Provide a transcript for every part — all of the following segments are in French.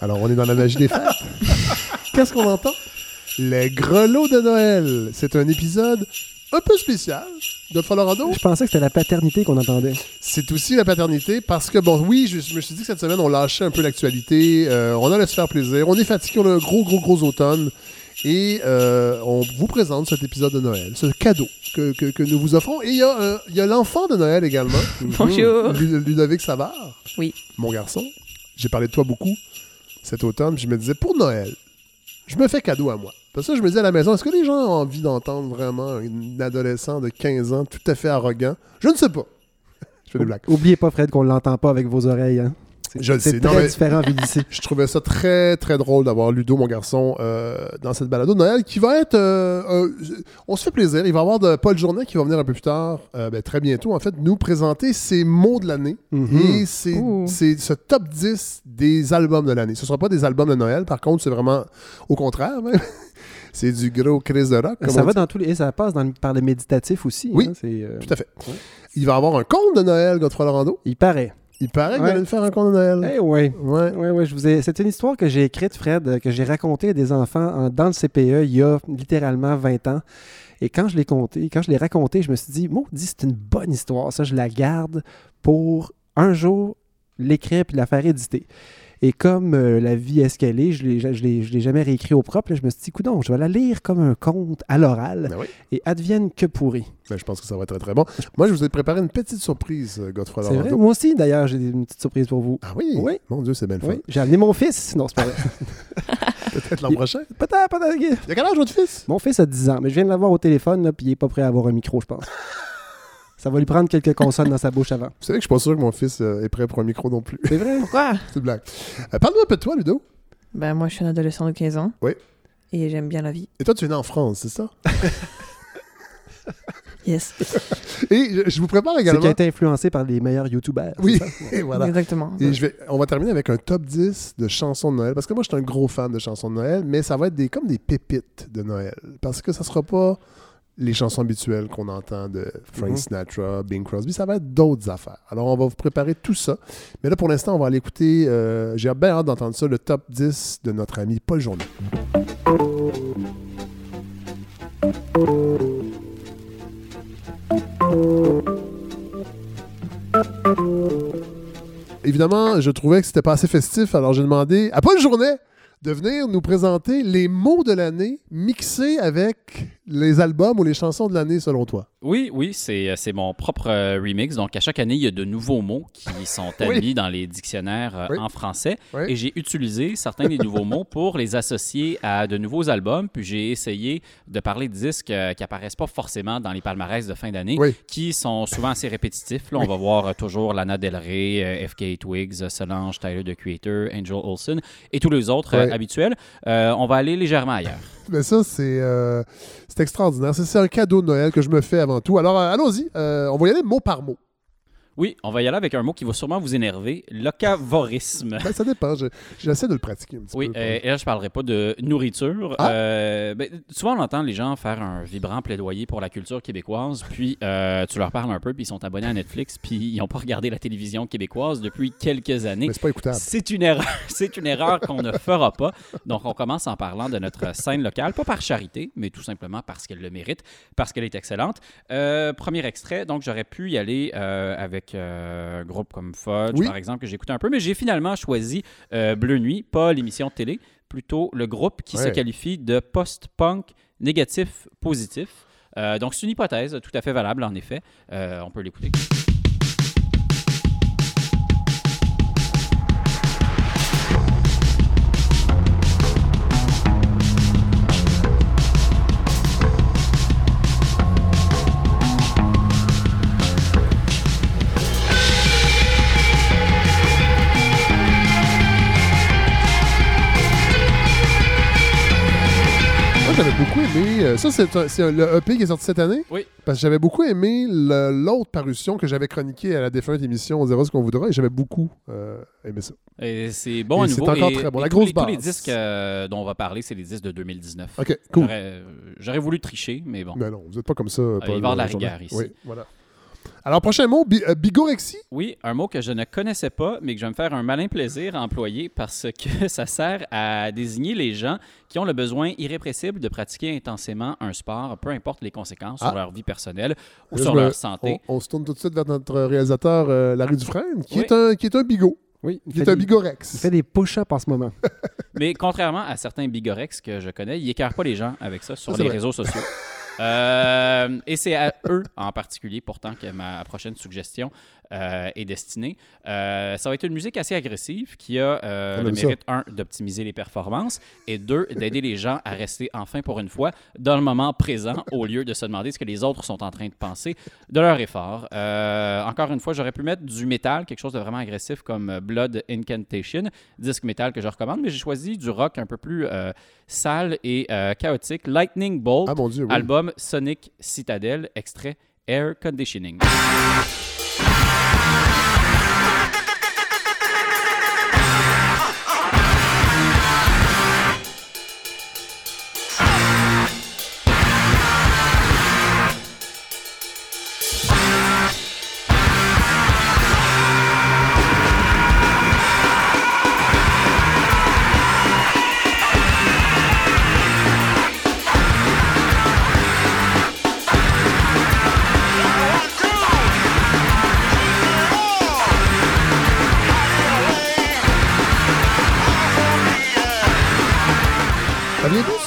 Alors, on est dans la magie des fêtes. Qu'est-ce qu'on entend? Les grelots de Noël. C'est un épisode un peu spécial de Colorado. Je pensais que c'était la paternité qu'on entendait. C'est aussi la paternité parce que, bon, oui, je, je me suis dit que cette semaine, on lâchait un peu l'actualité. Euh, on allait se faire plaisir. On est fatigué, on a un gros, gros, gros automne. Et euh, on vous présente cet épisode de Noël, ce cadeau que, que, que nous vous offrons. Et il y a, euh, il y a l'enfant de Noël également. Bonjour. Lu- Ludovic Savard. Oui. Mon garçon. J'ai parlé de toi beaucoup cet automne. Puis je me disais, pour Noël, je me fais cadeau à moi. Parce que je me disais à la maison, est-ce que les gens ont envie d'entendre vraiment un adolescent de 15 ans tout à fait arrogant? Je ne sais pas. je fais des blagues. Oubliez pas, Fred, qu'on l'entend pas avec vos oreilles. Hein. C'est- Je le sais. C'est Non, très mais- différent d'ici. Je trouvais ça très, très drôle d'avoir Ludo, mon garçon, euh, dans cette balado de Noël qui va être. euh, euh, on se fait plaisir. Il va y avoir de Paul Journet qui va venir un peu plus tard, euh, ben, très bientôt, en fait, nous présenter ses mots de l'année Mhm. et c'est ce top 10 des albums de l'année. Ce ne sera pas des albums de Noël, par contre, c'est vraiment au contraire. même. c'est du gros crise de rock. Ça va dit. dans tous les. et ça passe dans le- par le méditatif aussi. Oui. hein, c'est, euh, Tout à fait. Ouais. Il va y avoir un conte de Noël, Godefroy Lorando. Il paraît. Il paraît qu'il Ouais. allait nous faire un conte de Noël. Eh ouais. Ouais. Ouais, ouais, je vous ai... C'est une histoire que j'ai écrite, Fred, que j'ai racontée à des enfants en- dans le CPE il y a littéralement 20 ans. Et quand je l'ai compté, quand je l'ai raconté, je me suis dit, maudit, c'est une bonne histoire. Ça, je la garde pour un jour l'écrire puis la faire éditer. Et comme euh, la vie est ce qu'elle est, je ne l'ai, jamais réécrit au propre. là, je me suis dit, coudonc, je vais la lire comme un conte à l'oral Ben oui. et advienne que pourri. Ben, je pense que ça va être très, très bon. Moi, je vous ai préparé une petite surprise, euh, Godefroy C'est vrai. Moi aussi, d'ailleurs, j'ai une petite surprise pour vous. Ah oui? Oui. Mon Dieu, c'est bien le fun. Oui, j'ai amené mon fils. Non, c'est pas vrai. Peut-être l'an Il- prochain. peut-être, peut-être. Il y a quel âge votre fils? Mon fils a 10 ans, mais je viens de l'avoir au téléphone, là, puis il est pas prêt à avoir un micro, je pense. Ça va lui prendre quelques consonnes dans sa bouche avant. Vous savez que je suis pas sûr que mon fils euh, est prêt pour un micro non plus. C'est vrai? Pourquoi? c'est une blague. Euh, Parle-nous un peu de toi, Ludo. Ben, moi, je suis un adolescent de 15 ans. Oui. Et j'aime bien la vie. Et toi, tu es né en France, c'est ça? Yes. Et je, je vous prépare C'est également. qui a été influencé par les meilleurs YouTubers. Oui, c'est ça? et voilà. Exactement. Et je vais, on va terminer avec un top 10 de chansons de Noël. Parce que moi, je suis un gros fan de chansons de Noël, mais ça va être des, comme des pépites de Noël. Parce que ça sera pas les chansons habituelles qu'on entend de Frank Mhm. Sinatra, Bing Crosby. Ça va être d'autres affaires. Alors, on va vous préparer tout ça. Mais là, pour l'instant, on va aller écouter. euh, J'ai bien hâte d'entendre ça, le top 10 de notre ami Paul Journet. Évidemment, je trouvais que c'était pas assez festif, alors j'ai demandé à Paul Journet de venir nous présenter les mots de l'année mixés avec les albums ou les chansons de l'année selon toi? Oui, oui, c'est euh, c'est mon propre euh, remix. Donc, à chaque année, il y a de nouveaux mots qui sont Oui. admis dans les dictionnaires euh, Oui. en français. Oui. Et j'ai utilisé certains des nouveaux mots pour les associer à de nouveaux albums. Puis j'ai essayé de parler de disques euh, qui apparaissent pas forcément dans les palmarès de fin d'année, qui sont souvent assez répétitifs. Là, on va voir toujours Lana Del Rey, FK Twigs, Solange, Tyler, The Creator, Angel Olsen et tous les autres habituels. On va aller légèrement ailleurs. Mais ça, c'est euh, extraordinaire. C'est c'est un cadeau de Noël que je me fais avant tout. Alors, euh, allons-y. Euh, on va y aller mot par mot. Oui, on va y aller avec un mot qui va sûrement vous énerver, locavorisme. Ben, ça dépend. Je- J'essaie de le pratiquer un petit Oui, peu. euh, et là, je parlerai pas de nourriture. Ah. Euh, ben, souvent, on entend les gens faire un vibrant plaidoyer pour la culture québécoise, puis euh, tu leur parles un peu, puis ils sont abonnés à Netflix, puis ils n'ont pas regardé la télévision québécoise depuis quelques années. Mais c'est pas écoutable. C'est une erreur, c'est une erreur qu'on ne fera pas. Donc, on commence en parlant de notre scène locale, pas par charité, mais tout simplement parce qu'elle le mérite, parce qu'elle est excellente. Premier extrait, donc j'aurais pu y aller euh, avec euh, un groupe comme Fudge, Oui. par exemple, que j'écoutais un peu, mais j'ai finalement choisi euh, Bleu Nuit, pas l'émission de télé, plutôt le groupe qui se qualifie de post-punk négatif-positif. Euh, donc, c'est une hypothèse tout à fait valable, en effet. On peut l'écouter. Aimé. euh, ça, c'est le EP qui est sorti cette année? Oui. Parce que j'avais beaucoup aimé l'autre parution que j'avais chroniquée à la défunte émission On dira ce qu'on voudra et j'avais beaucoup euh, aimé ça. Et c'est bon à Et c'est nouveau. encore Et- très bon. La grosse les, tous les disques euh, dont on va parler, c'est les disques de 2019. Ok, cool. J'aurais- voulu tricher, mais bon. Mais non, vous n'êtes pas comme ça. il va y avoir de la euh, rigueur ici. Oui, voilà. Alors, prochain mot, bi- euh, bigorexie? Oui, un mot que je ne connaissais pas, mais que je vais me faire un malin plaisir à employer parce que ça sert à désigner les gens qui ont le besoin irrépressible de pratiquer intensément un sport, peu importe les conséquences Ah. sur leur vie personnelle ou Là, sur me- leur santé. On, on se tourne tout de suite vers notre réalisateur, euh, Larry Dufresne, qui, Oui. est un, qui est un bigot, Oui, il qui est un des, bigorex. il fait des push-ups en ce moment. Mais contrairement à certains bigorex que je connais, ils écœurent pas les gens avec ça sur Ça, les vrai. réseaux sociaux. Euh, et c'est à eux en particulier, pourtant, que ma prochaine suggestion euh, est destinée. Euh, ça va être une musique assez agressive qui a euh, On le ça. mérite, un, d'optimiser les performances et deux, d'aider les gens à rester enfin pour une fois dans le moment présent au lieu de se demander ce que les autres sont en train de penser de leur effort. Encore une fois, j'aurais pu mettre du métal, quelque chose de vraiment agressif comme Blood Incantation, disque métal que je recommande, mais j'ai choisi du rock un peu plus sale et chaotique. Lightning Bolt, Ah mon Dieu, oui. album Sonic Citadel, extrait Air Conditioning.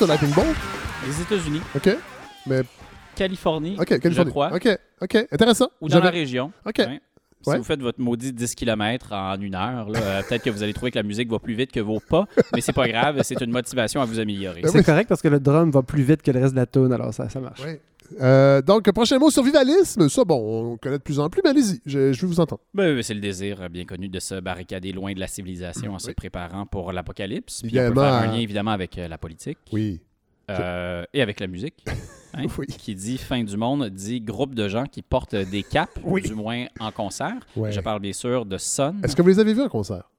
Lightning Bolt? Les États-Unis, OK. Mais, Californie, OK, je Californie. crois, OK, OK. Intéressant. ou dans la région. OK. Ouais. Si Ouais. vous faites votre maudit 10 km en une heure, euh, peut-être que vous allez trouver que la musique va plus vite que vos pas, mais c'est pas grave, c'est une motivation à vous améliorer. Ben C'est correct parce que le drum va plus vite que le reste de la tune, alors ça, ça marche. Ouais. Euh, donc, prochain mot, survivalisme. Ça, bon, on connaît de plus en plus, mais allez-y, je, je veux vous entendre. Ben, c'est le désir euh, bien connu de se barricader loin de la civilisation en se préparant pour l'apocalypse. Puis on peut faire un lien évidemment avec euh, la politique Oui. euh, et avec la musique. hein, Oui. Qui dit fin du monde, dit groupe de gens qui portent des capes, Oui. du moins en concert. Ouais. Je parle bien sûr de Sun. Est-ce que vous les avez vus en concert?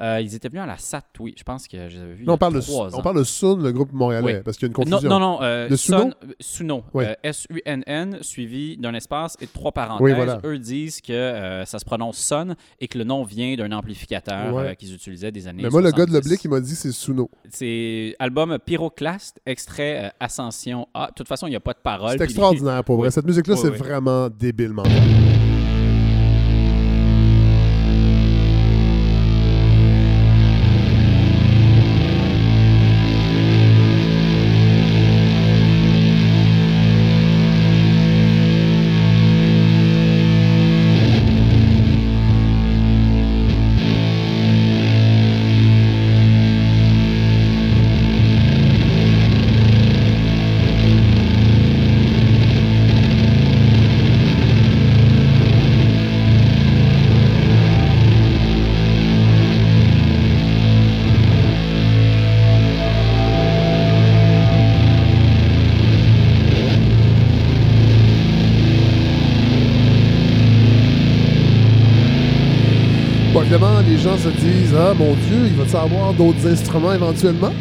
Euh, ils étaient venus à la SAT, oui. Je pense que je les avais vus il y Non, a on parle, de, ans. on parle de Sun, le groupe montréalais, Oui. parce qu'il y a une Non, confusion. non, non. euh, De Suno? Sun- euh, Suno. Oui. Euh, S-U-N-N, suivi d'un espace et de trois parenthèses. Oui, voilà. Eux disent que euh, ça se prononce Sun et que le nom vient d'un amplificateur Ouais. euh, qu'ils utilisaient des années Mais moi, le gars de 70. l'oblique, il m'a dit que c'est Suno. C'est album Pyroclast, extrait euh, Ascension A. De toute façon, il n'y a pas de parole. C'est extraordinaire, pour vrai. Cette musique-là, c'est vraiment débile gens se disent Ah, mon Dieu, il va-tu avoir d'autres instruments éventuellement?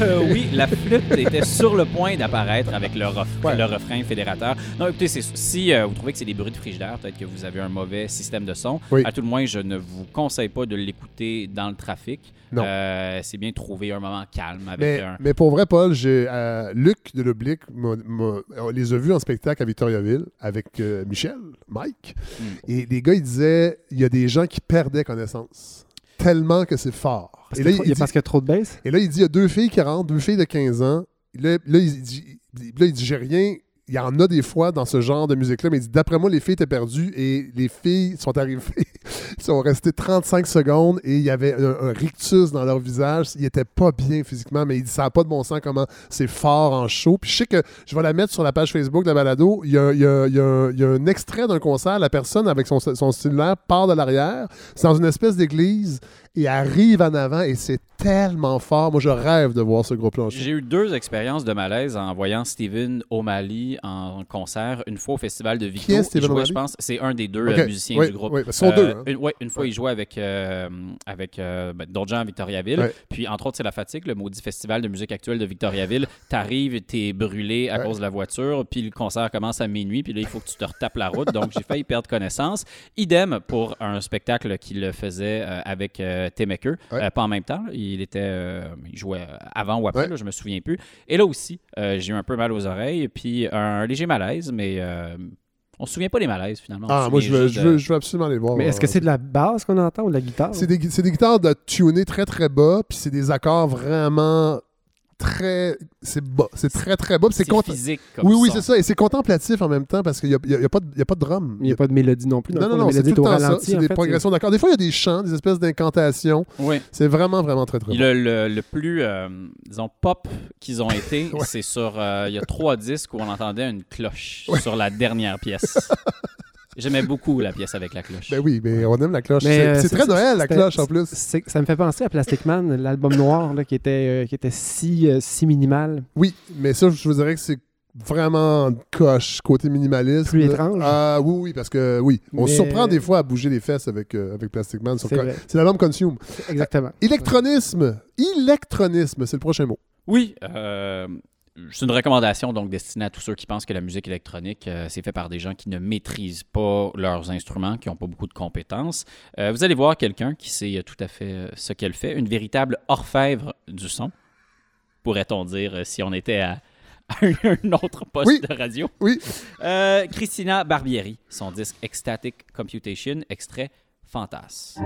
Euh, oui, la flûte était sur le point d'apparaître avec le, ref- Ouais. le refrain fédérateur. Non, écoutez, si euh, vous trouvez que c'est des bruits de frigidaire, peut-être que vous avez un mauvais système de son. Oui. À tout le moins, je ne vous conseille pas de l'écouter dans le trafic. Non. Euh, c'est bien de trouver un moment calme avec mais, un. mais pour vrai, Paul, j'ai Luc de l'Oblique on les a vus en spectacle à Victoriaville avec Michel, Mike. Mm. Et les gars, ils disaient il y a des gens qui perdaient connaissance. Tellement que c'est fort. Parce Et là, il dit- parce qu'il y a trop de bass. Et là, il dit il y a deux filles qui rentrent, deux filles de 15 ans. Là, là, il dit, là, il dit j'ai rien. Il y en a des fois dans ce genre de musique-là, mais il dit d'après moi, les filles étaient perdues et les filles sont arrivées, sont restées 35 secondes et il y avait un, rictus dans leur visage. Ils étaient pas bien physiquement, mais il dit ça n'a pas de bon sens comment c'est fort en show. Puis je sais que je vais la mettre sur la page Facebook de la balado. Il y a un extrait d'un concert. La personne avec son, son cellulaire part de l'arrière. C'est dans une espèce d'église et arrive en avant et c'est tellement fort. Moi, je rêve de voir ce groupe-là en show. J'ai eu deux expériences de malaise en voyant Steven O'Malley en concert, une fois au festival de Victo. Qui est Il Stephen jouait, je pense, c'est un des deux euh, musiciens oui, du groupe. oui, qu'ils sont deux, hein. une- ouais, une fois, il jouait avec, euh, avec euh, ben, d'autres gens à Victoriaville. Ouais. Puis, entre autres, c'est la fatigue, le maudit festival de musique actuelle de Victoriaville. T'arrives, t'es brûlé à cause de la voiture, puis le concert commence à minuit, puis là, il faut que tu te retapes la route. Donc, j'ai failli perdre connaissance. Idem pour un spectacle qu'il faisait euh, avec euh. Ouais. Euh, pas en même temps. là. Il était, euh, il jouait avant ou après, Ouais. là, je me souviens plus. Et là aussi, euh, j'ai eu un peu mal aux oreilles, puis un léger malaise, mais euh, on se souvient pas des malaises finalement. Ah, moi, je veux, juste je, de- veux, je veux absolument les voir. Mais est-ce que c'est de la basse qu'on entend ou de la guitare? C'est des, c'est des guitares de tuner très très bas, puis c'est des accords vraiment très. C'est bas. C'est très très bas. C'est physique comme Oui, oui, c'est ça. Et c'est contemplatif en même temps parce qu'il n'y a, y a- il y a pas de- il y a pas de drum. Il n'y a pas de mélodie non plus. Non, non, non, c'est tout le ça. C'est des fait, progressions d'accords. Des fois, il y a des chants, des espèces d'incantations. Oui. C'est vraiment, vraiment très, très le, le- le plus, euh, disons, pop qu'ils ont été, Ouais. c'est sur. euh, Il y a trois disques où on entendait une cloche Ouais. sur la dernière pièce. J'aimais beaucoup la pièce avec la cloche. Ben oui, mais on aime la cloche. Mais, C'est euh, c'est c'est- très Noël, la cloche, en plus. C'est- Ça me fait penser à Plastic Man, l'album noir là, qui, était, euh, qui était si, euh, si minimal. Oui, mais ça, je vous dirais que c'est vraiment coche, côté minimaliste. Plus là. étrange. Ah oui, oui, parce que oui, on se Mais- surprend des fois à bouger les fesses avec, euh, avec Plastic Man. sur C'est co- vrai. C'est l'album Consume. Exactement. Électronisme. Électronisme, c'est le prochain mot. Oui, euh, c'est une recommandation donc destinée à tous ceux qui pensent que la musique électronique, euh, c'est fait par des gens qui ne maîtrisent pas leurs instruments, qui n'ont pas beaucoup de compétences. Euh, vous allez voir quelqu'un qui sait euh, tout à fait ce qu'elle fait, une véritable orfèvre du son, pourrait-on dire si on était à, à un autre poste Oui. de radio. Oui. Euh, Christina Barbieri, son disque Ecstatic Computation, extrait Fantas.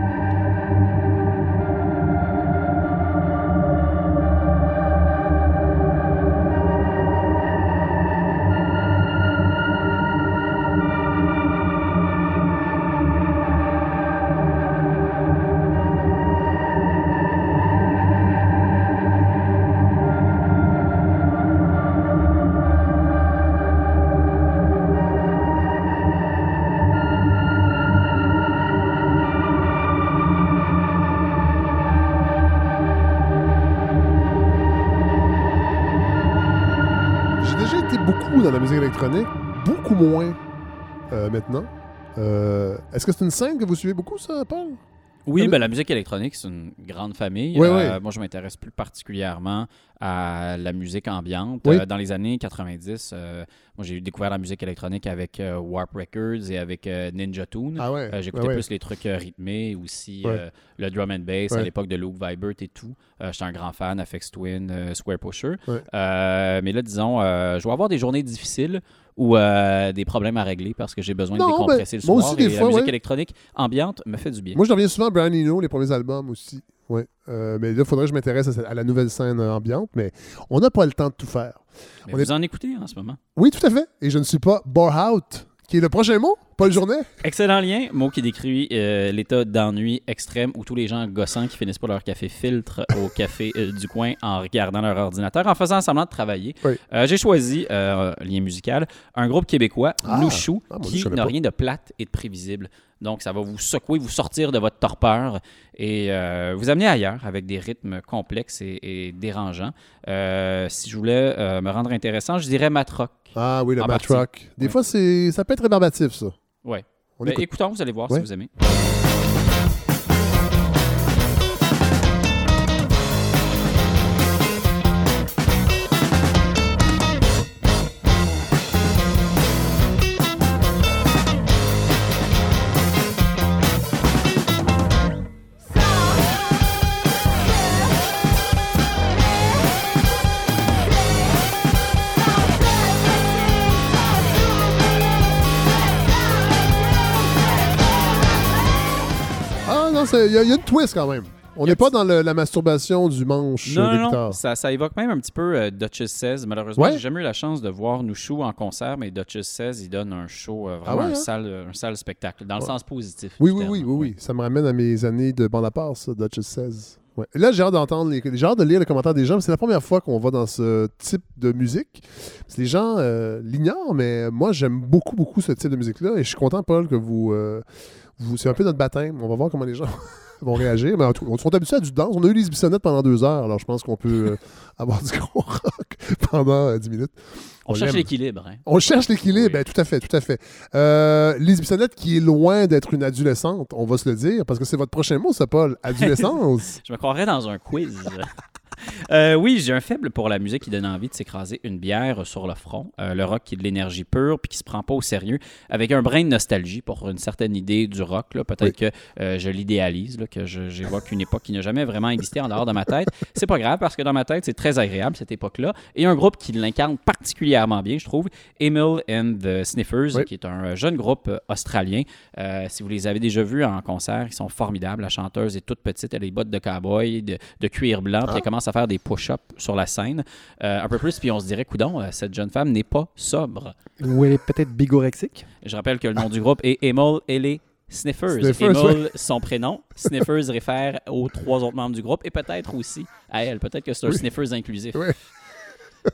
Maintenant. Euh, Est-ce que c'est une scène que vous suivez beaucoup, ça, Paul? Oui, ben, la musique électronique, c'est une grande famille. Oui, Euh, oui. Moi, je m'intéresse plus particulièrement à la musique ambiante. Oui. Euh, dans les années 90, euh, moi, j'ai découvert la musique électronique avec Warp Records et avec Ninja Tune. Ah ouais. J'écoutais plus les trucs rythmés, aussi Ouais. le drum and bass à l'époque de Luke Vibert et tout. J'étais un grand fan, Afex Twin, Square Pusher. Ouais. Mais là, disons, je vais avoir des journées difficiles ou euh, des problèmes à régler parce que j'ai besoin Non, de décompresser ben, le moi soir. aussi, des et fois, la musique ouais. électronique ambiante me fait du bien. Moi, je reviens souvent à Brian Eno, les premiers albums aussi. Ouais. Euh, mais là, il faudrait que je m'intéresse à, la nouvelle scène euh, ambiante, mais on n'a pas le temps de tout faire. Mais on vous est- en écoutez en ce moment. Oui, tout à fait. Et je ne suis pas bore out, qui est le prochain mot, Paul Journet? Excellent lien, mot qui décrit euh, l'état d'ennui extrême où tous les gens gossants qui finissent pas leur café filtre au café euh, du coin en regardant leur ordinateur, en faisant semblant de travailler. Oui. Euh, J'ai choisi, lien musical, un groupe québécois, Ah. Nouchou, Ah, qui n'a rien de plate et de prévisible. Donc, ça va vous secouer, vous sortir de votre torpeur et euh, vous amener ailleurs avec des rythmes complexes et, et dérangeants. Euh, si je voulais euh, me rendre intéressant, je dirais matrock. Ah oui, le En Matt partie. Rock. Des fois, c'est, ça peut être rébarbatif, ça. On Ben, écoute. écoutons, vous allez voir si vous aimez. Il y, a il y a une twist quand même. On n'est pas dans le- la masturbation du manche Non, euh, des non, non. guitares. Ça, ça évoque même un petit peu euh, Duchess 16. Malheureusement, Ouais. j'ai jamais eu la chance de voir Nouchou en concert, mais Duchess 16, il donne un show, euh, vraiment Ah ouais, un, hein? sale, un sale spectacle, dans le Ouais. sens positif. Oui, du oui, terme. oui, oui, oui. Ça me ramène à mes années de bande à part, ça, Duchess 16. Ouais. Et Là, j'ai hâte d'entendre, les... j'ai hâte de lire les commentaires des gens. C'est la première fois qu'on va dans ce type de musique. Parce que les gens euh, l'ignorent, mais moi, j'aime beaucoup, beaucoup ce type de musique-là. Et je suis content, Paul, que vous. euh, vous... C'est un peu notre baptême. On va voir comment les gens vont réagir. Mais on sont habitués à du danse. On a eu les Bissonnettes pendant deux heures, alors je pense qu'on peut euh, avoir du gros rock pendant euh, dix minutes. On On cherche l'équilibre. hein. On cherche l'équilibre, Oui. ben, tout à fait, tout à fait. Euh, Lise Bissonnette, qui est loin d'être une adolescente, on va se le dire, parce que c'est votre prochain mot, ça, Paul. Adolescence. Je me croirais dans un quiz. Euh, oui, j'ai un faible pour la musique qui donne envie de s'écraser une bière sur le front. Euh, le rock qui est de l'énergie pure puis qui se prend pas au sérieux, avec un brin de nostalgie pour une certaine idée du rock. Peut-être que euh, je l'idéalise, que j'évoque une époque qui n'a jamais vraiment existé en dehors de ma tête. C'est pas grave parce que dans ma tête, c'est très agréable cette époque-là. Et un groupe qui l'incarne particulièrement bien, je trouve, Emil and the Sniffers, Oui. qui est un jeune groupe australien. Si vous les avez déjà vus en concert, ils sont formidables. La chanteuse est toute petite, elle a des bottes de cowboy, de, de cuir blanc, puis elle commence à faire des push-ups sur la scène. Euh, un peu plus, puis on se dirait, coudon, euh, cette jeune femme n'est pas sobre. Ou elle est peut-être bigorexique. Je rappelle que le nom du groupe est Emil et les Sniffers. Sniffers, Emil, son prénom. Sniffers réfère aux trois autres membres du groupe et peut-être aussi à elle. Peut-être que c'est un Oui. Sniffers inclusif. Oui.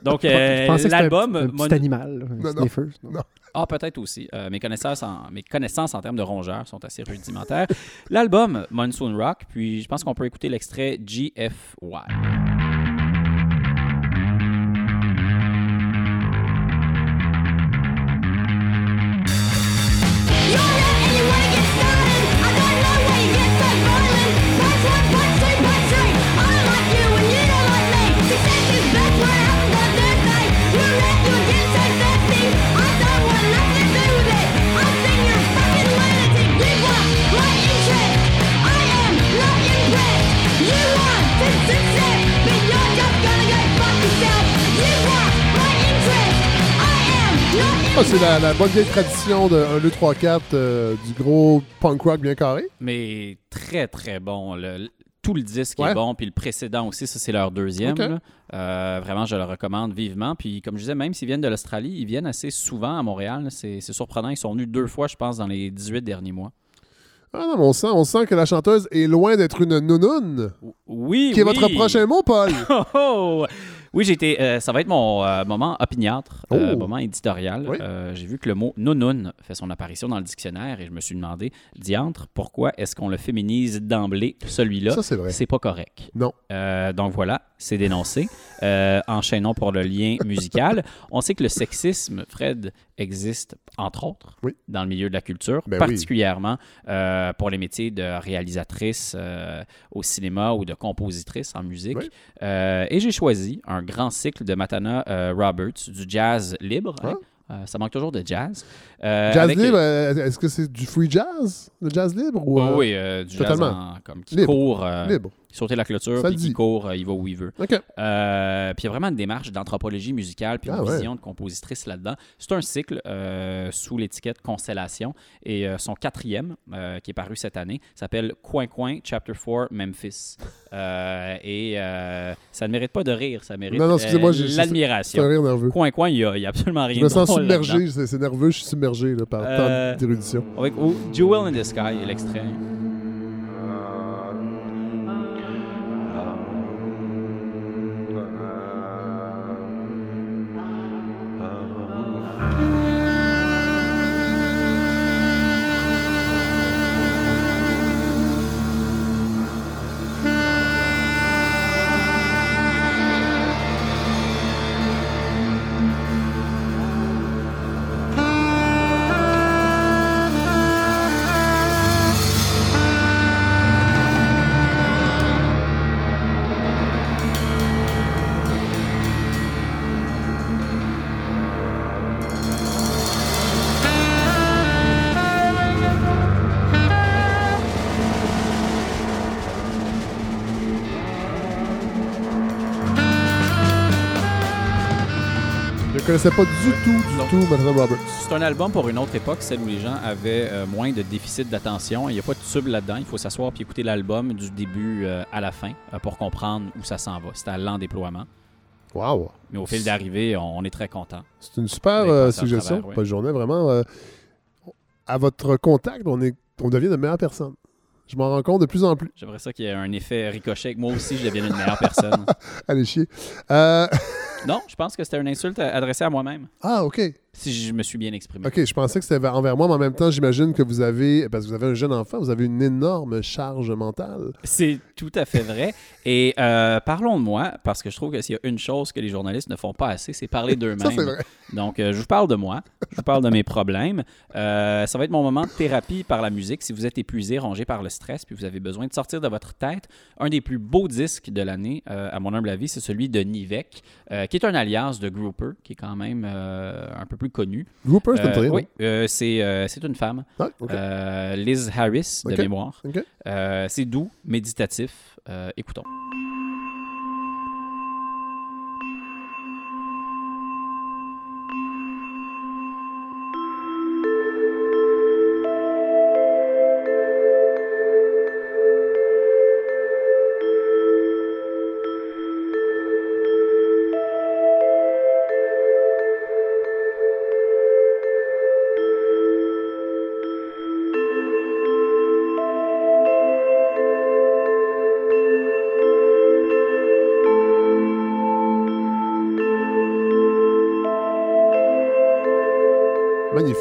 Donc, euh, un l'album. un Mon- petit animal, non. sniffers, non? Non. Ah, peut-être aussi. Euh, mes, connaissances en, mes connaissances en termes de rongeurs sont assez rudimentaires. L'album Monsoon Rock, puis je pense qu'on peut écouter l'extrait GFY. Ah, c'est la, la bonne vieille tradition de 1, 2, 3, 4 euh, du gros punk rock bien carré. Mais très, très bon. Le- tout le disque Ouais. est bon, puis le précédent aussi, ça c'est leur deuxième. Euh, vraiment, je le recommande vivement. Puis comme je disais, même s'ils viennent de l'Australie, ils viennent assez souvent à Montréal. C'est c'est surprenant. Ils sont venus deux fois, je pense, dans les 18 derniers mois. Ah non, mais on sent, on sent que la chanteuse est loin d'être une nounoune. Oui, Qui est oui. votre prochain mot, Paul? Oh, oh! Oui, j'ai été. euh, ça va être mon euh, moment opiniâtre, euh, Oh. moment éditorial. Oui. J'ai vu que le mot nounoun fait son apparition dans le dictionnaire et je me suis demandé, diantre, pourquoi est-ce qu'on le féminise d'emblée, celui-là? Ça, c'est vrai. C'est pas correct. Non. Donc voilà, c'est dénoncé. Enchaînons pour le lien musical. On sait que le sexisme, Fred, existe entre autres Oui. dans le milieu de la culture, Ben oui. particulièrement euh, pour les métiers de réalisatrice euh, au cinéma ou de compositrice en musique. Oui. Euh, et j'ai choisi un grand cycle de Matana Roberts, du jazz libre. hein. Euh, ça manque toujours de jazz. Euh, Jazz avec- libre, euh, est-ce que c'est du free jazz? Le jazz libre? Ou, Oui, oui, du totalement. jazz en- comme qui Libre. court, Libre. Sauter la clôture, puis dit. court, euh, il va où il veut. OK. Euh, puis il y a vraiment une démarche d'anthropologie musicale, puis une Ah ouais. vision de compositrice là-dedans. C'est un cycle euh, sous l'étiquette Constellation, et euh, son quatrième, qui est paru cette année, s'appelle Coin Coin, Chapter 4, Memphis. Et ça ne mérite pas de rire, ça mérite c'est- C'est l'admiration. un rire nerveux. Coin Coin, il n'y a, il y a absolument rien Je me sens submergé, c'est c'est nerveux, je suis submergé là, par tant d'érudition. Avec oh, Jewel in the Sky, l'extrait. Connaissais pas du tout, du Non. tout Matana Roberts. C'est un album pour une autre époque, celle où les gens avaient euh, moins de déficit d'attention. Il n'y a pas de tube là-dedans. Il faut s'asseoir puis écouter l'album du début euh, à la fin euh, pour comprendre où ça s'en va. C'est à lent déploiement. Wow! Mais au fil d'arrivée, on, on est très content. C'est une super suggestion. travers, oui. Pas de journée, vraiment. à votre contact, on, est, on devient de meilleures personnes. Je m'en rends compte de plus en plus. J'aimerais ça qu'il y ait un effet ricochet, que moi aussi, je devienne une meilleure personne. Allez chier. Euh, non, je pense que c'était une insulte adressée à moi-même. Ah, OK. si je me suis bien exprimé. Ok, je pensais que c'était envers moi, mais en même temps, j'imagine que vous avez, parce que vous avez un jeune enfant, vous avez une énorme charge mentale. C'est tout à fait vrai. Et euh, parlons de moi, parce que je trouve que s'il y a une chose que les journalistes ne font pas assez, c'est parler d'eux-mêmes. vrai. Donc, euh, je vous parle de moi, je vous parle de mes problèmes. Euh, ça va être mon moment de thérapie par la musique. Si vous êtes épuisé, rongé par le stress, puis vous avez besoin de sortir de votre tête, un des plus beaux disques de l'année, à mon humble avis, c'est celui de Nivek, qui est un alias de Grouper, qui est quand même euh, un peu plus connu. Grouper, c'est Euh, une très oui, euh, c'est euh, une femme, Ah, euh, Liz Harris, de mémoire. Euh, c'est doux, méditatif. Euh, écoutons.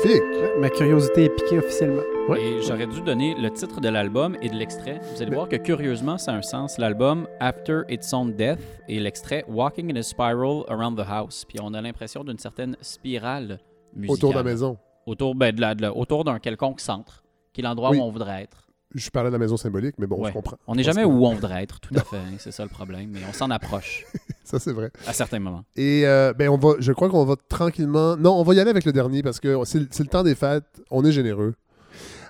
Magnifique. Ma curiosité est piquée officiellement. Et j'aurais dû donner le titre de l'album et de l'extrait. Vous allez Mais- voir que curieusement, ça a un sens. L'album After Its Own Death et l'extrait Walking in a Spiral Around the House. Puis on a l'impression d'une certaine spirale musicale. Autour de la maison. Autour, ben, de la- de la- autour d'un quelconque centre, qui est l'endroit Oui. où on voudrait être. Je parlais de la maison symbolique, mais bon, Ouais. je comprends. On n'est jamais où on voudrait être, tout à fait. hein, C'est ça le problème. Mais on s'en approche Ça, c'est vrai. à certains moments. Et euh, ben, on va, je crois qu'on va tranquillement. Non, on va y aller avec le dernier parce que c'est le- temps des fêtes. On est généreux.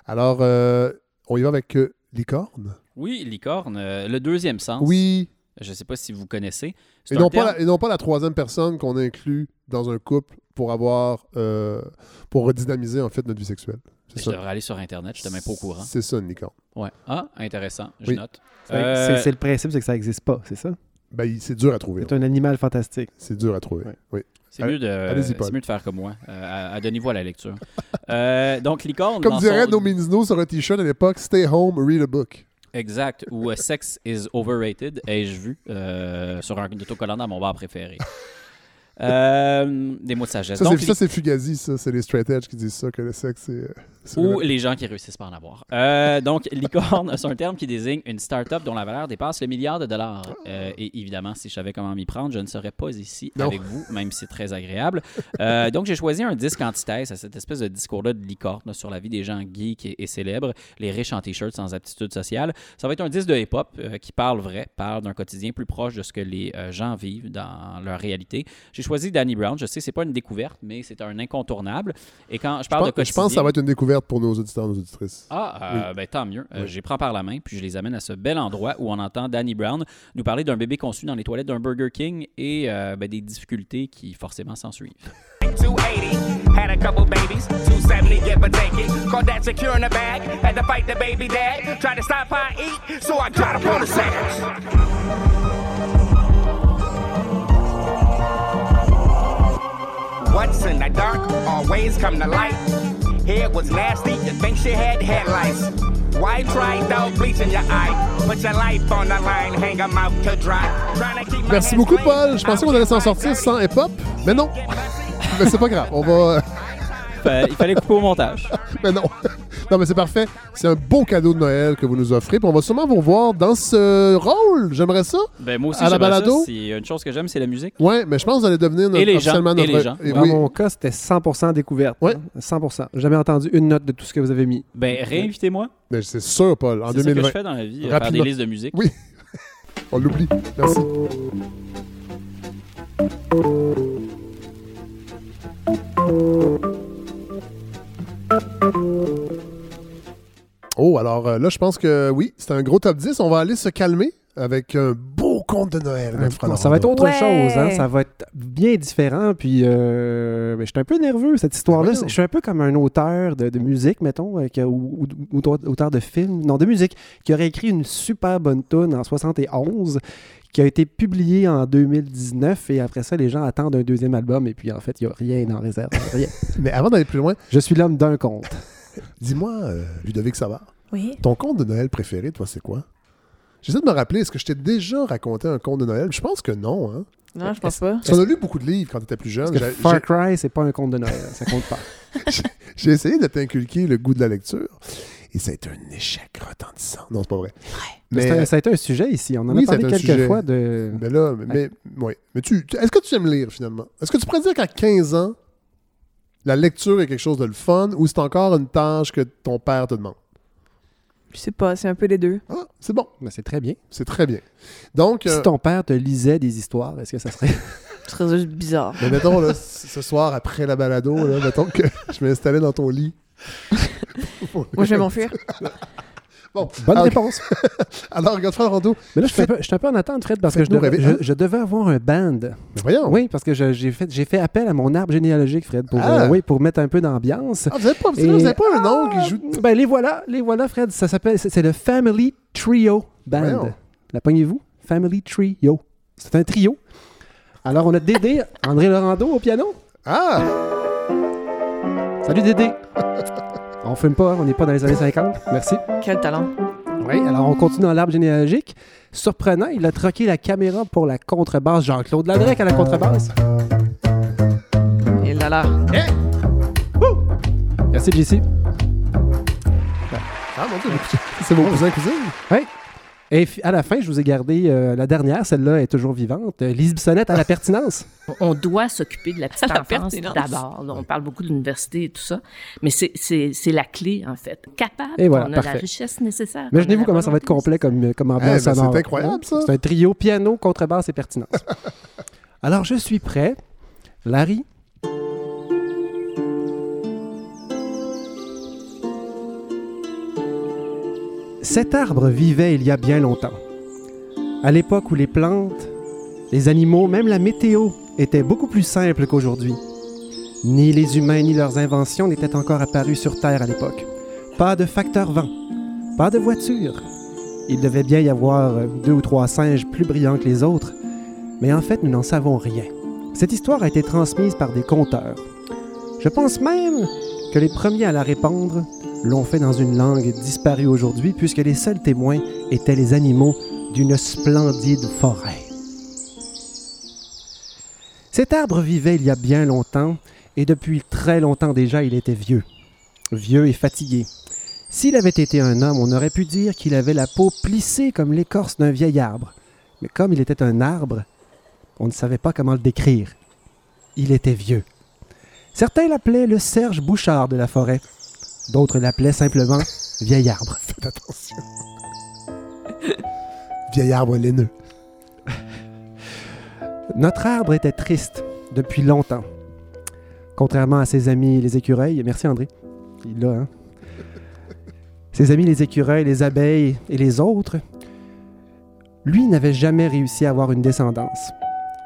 Alors, euh, on y va avec euh, Licorne. Oui, licorne, euh, le deuxième sens. Oui. Je ne sais pas si vous connaissez. Et non, terme- pas la, et non pas la troisième personne qu'on inclut dans un couple pour avoir. pour redynamiser en fait notre vie sexuelle. C'est Je ça. devrais aller sur Internet, je suis même pas au courant. C'est ça, une licorne. Ouais. Ah, intéressant, je Oui. note. C'est Euh, c'est- le principe, c'est que ça n'existe pas, c'est ça? Ben, c'est dur à trouver. C'est un animal fantastique. C'est dur à trouver. Ouais. Oui. C'est mieux, de, Allez-y, Paul. c'est mieux de faire comme moi. Euh, à- à- Donnez-vous à la lecture. Euh, donc, licorne. Comme dirait son- No Means No sur un t-shirt à l'époque, Stay home, read a book. Exact. Ou euh, Sex is overrated, ai-je vu euh, sur un autocollant dans mon bar préféré. Euh, des mots de sagesse. Ça, Donc, c'est, ça, c'est Fugazi, ça. C'est les straight edge qui disent ça, que le sexe, c'est. euh, c'est Ou les gens qui réussissent pas en avoir. Euh, donc, licorne, c'est un terme qui désigne une start-up dont la valeur dépasse le milliard de dollars. Euh, et évidemment, si je savais comment m'y prendre, je ne serais pas ici Non. avec vous, même si c'est très agréable. Donc, j'ai choisi un disque antithèse à cette espèce de discours-là de licorne là, sur la vie des gens geeks et, et célèbres, les riches en t-shirt sans aptitude sociale. Ça va être un disque de hip-hop qui parle vrai, parle d'un quotidien plus proche de ce que les gens vivent dans leur réalité. J'ai choisi Danny Brown. Je sais, c'est pas une découverte, mais c'est un incontournable. Et quand je Je parle pense, de je quotidien... pense que ça va être une découverte pour nos auditeurs, nos auditrices. Ah, euh, ben, tant mieux. Euh, Oui. Je les prends par la main, puis je les amène à ce bel endroit où on entend Danny Brown nous parler d'un bébé conçu dans les toilettes d'un Burger King et euh, ben, des difficultés qui forcément s'en suivent. 280. Had a couple babies, 270, give or take it. Caught that secure in the bag. Had to fight the baby dad. Tried to stop how I eat, so I got up on the sandwich. What's in the dark always come to light. Hair was nasty, you think she had headlights. Why try dog bleach in your eye? Put your life on the line, hang 'em out to dry. Tryna keep Merci beaucoup. Paul. Je pensais qu'on allait s'en sortir sans hip-hop, mais non. Mais c'est pas grave. On va. Il fallait couper au montage. mais non. Non, mais c'est parfait. C'est un beau cadeau de Noël que vous nous offrez. Puis on va sûrement vous revoir dans ce rôle. J'aimerais ça. Ben, moi aussi, À la j'aimerais ça. balado? A une chose que j'aime, c'est la musique. Ouais, mais je pense que vous allez devenir notre, Et les gens, et les gens. et Dans oui. mon cas, c'était 100% découverte. Ouais. hein. 100%. Jamais entendu une note de tout ce que vous avez mis. Ben, réinvitez-moi. Mais c'est sûr, Paul. En C'est ça que 2020. je fais dans la vie, euh, faire Rapidement. des listes de musique. Oui. On l'oublie. Merci. Alors euh, là, je pense que oui, c'est un gros top 10. On va aller se calmer avec un beau conte de Noël. Ça va être autre Ouais. chose, hein. ça va être bien différent. Puis, euh, ben, je suis un peu nerveux, cette histoire-là. Je suis un peu comme un auteur de, de musique, mettons, euh, ou auteur de film, non, de musique, qui aurait écrit une super bonne tune en 71, qui a été publiée en 2019, et après ça, les gens attendent un deuxième album, et puis en fait, il n'y a rien en réserve. Rien. Mais avant d'aller plus loin, Je suis l'homme d'un conte. dis-moi, euh, Ludovic Savard, Oui. ton conte de Noël préféré, toi, c'est quoi? J'essaie de me rappeler, est-ce que je t'ai déjà raconté un conte de Noël? Je pense que non. Hein? Non, je pense pas. Parce qu'on a lu beaucoup de livres quand tu étais plus jeune. Que Far Cry, c'est pas un conte de Noël. Ça compte pas. J'ai j'ai essayé de t'inculquer le goût de la lecture. Et ça a été un échec retentissant. Non, c'est pas vrai. Mais Mais, ça a été un sujet ici. On en Oui, a parlé quelques sujet. fois de. mais là, mais, mais, ouais. mais tu, tu- est-ce que tu aimes lire finalement? Est-ce que tu pourrais dire qu'à 15 ans, la lecture est quelque chose de le fun ou c'est encore une tâche que ton père te demande? Je sais pas, c'est un peu des deux. Ah, c'est bon. Ben, c'est très bien. C'est très bien. Donc, euh, Si ton père te lisait des histoires, est-ce que ça serait. Ce serait juste bizarre. mais mettons, là, ce soir, après la balado, là, mettons que je m'installais dans ton lit. Moi, je vais m'enfuir. Bon, Bonne Ah, ok. réponse. alors, Godfrey Rondeau, Mais là, je suis un peu, un en attente, Fred, parce que je devais, je, je devais avoir un band. mais voyons. Oui, parce que j'ai fait, fait appel à mon arbre généalogique, Fred, pour, Ah. euh, oui, pour mettre un peu d'ambiance. Ah, vous n'avez pas, vous Et- pas un nom qui joue. Ben, les voilà, les voilà, Fred. Ça s'appelle, c'est c'est le Family Trio Band. Voyons. La pognez-vous? Family Trio. C'est un trio. Alors, on a Dédé, André Laurando au piano. Ah! Salut Dédé. on filme pas, hein, on n'est pas dans les années 50. Merci. Quel talent. Oui, alors on continue dans l'arbre généalogique. Surprenant, il a troqué la caméra pour la contrebasse. Jean-Claude Ladrec à la contrebasse. Et là là. Merci, JC. Ah, mon Dieu, c'est vos cousins cousines. Oui. Et à la fin, je vous ai gardé euh, la dernière, celle-là est toujours vivante. Euh, Lise Bissonnette à la pertinence. On doit s'occuper de la petite La enfance pertinence. d'abord. On parle beaucoup de l'université et tout ça, mais c'est- la clé, en fait. Capable, Et voilà, on a parfait. la richesse nécessaire. Imaginez-vous comment ça va être complet comme, comme ambiance Eh ben, c'est incroyable, ça. C'est un trio piano, contrebasse et pertinence. Alors, je suis prêt. Larry, Cet arbre vivait il y a bien longtemps. À l'époque où les plantes, les animaux, même la météo étaient beaucoup plus simples qu'aujourd'hui. Ni les humains ni leurs inventions n'étaient encore apparus sur Terre à l'époque. Pas de facteur vent, pas de voiture. Il devait bien y avoir deux ou trois singes plus brillants que les autres, mais en fait nous n'en savons rien. Cette histoire a été transmise par des conteurs. Je pense même que les premiers à la répandre l'ont fait dans une langue disparue aujourd'hui, puisque les seuls témoins étaient les animaux d'une splendide forêt. Cet arbre vivait il y a bien longtemps, et depuis très longtemps déjà il était vieux. Vieux et fatigué. S'il avait été un homme, on aurait pu dire qu'il avait la peau plissée comme l'écorce d'un vieil arbre. Mais comme il était un arbre, on ne savait pas comment le décrire. Il était vieux. Certains l'appelaient le Serge Bouchard de la forêt. D'autres l'appelaient simplement vieil arbre. Faites attention. Vieil arbre laineux. Notre arbre était triste depuis longtemps. Contrairement à ses amis les écureuils, merci André, il l'a, hein? Ses amis les écureuils, les abeilles et les autres, lui n'avait jamais réussi à avoir une descendance.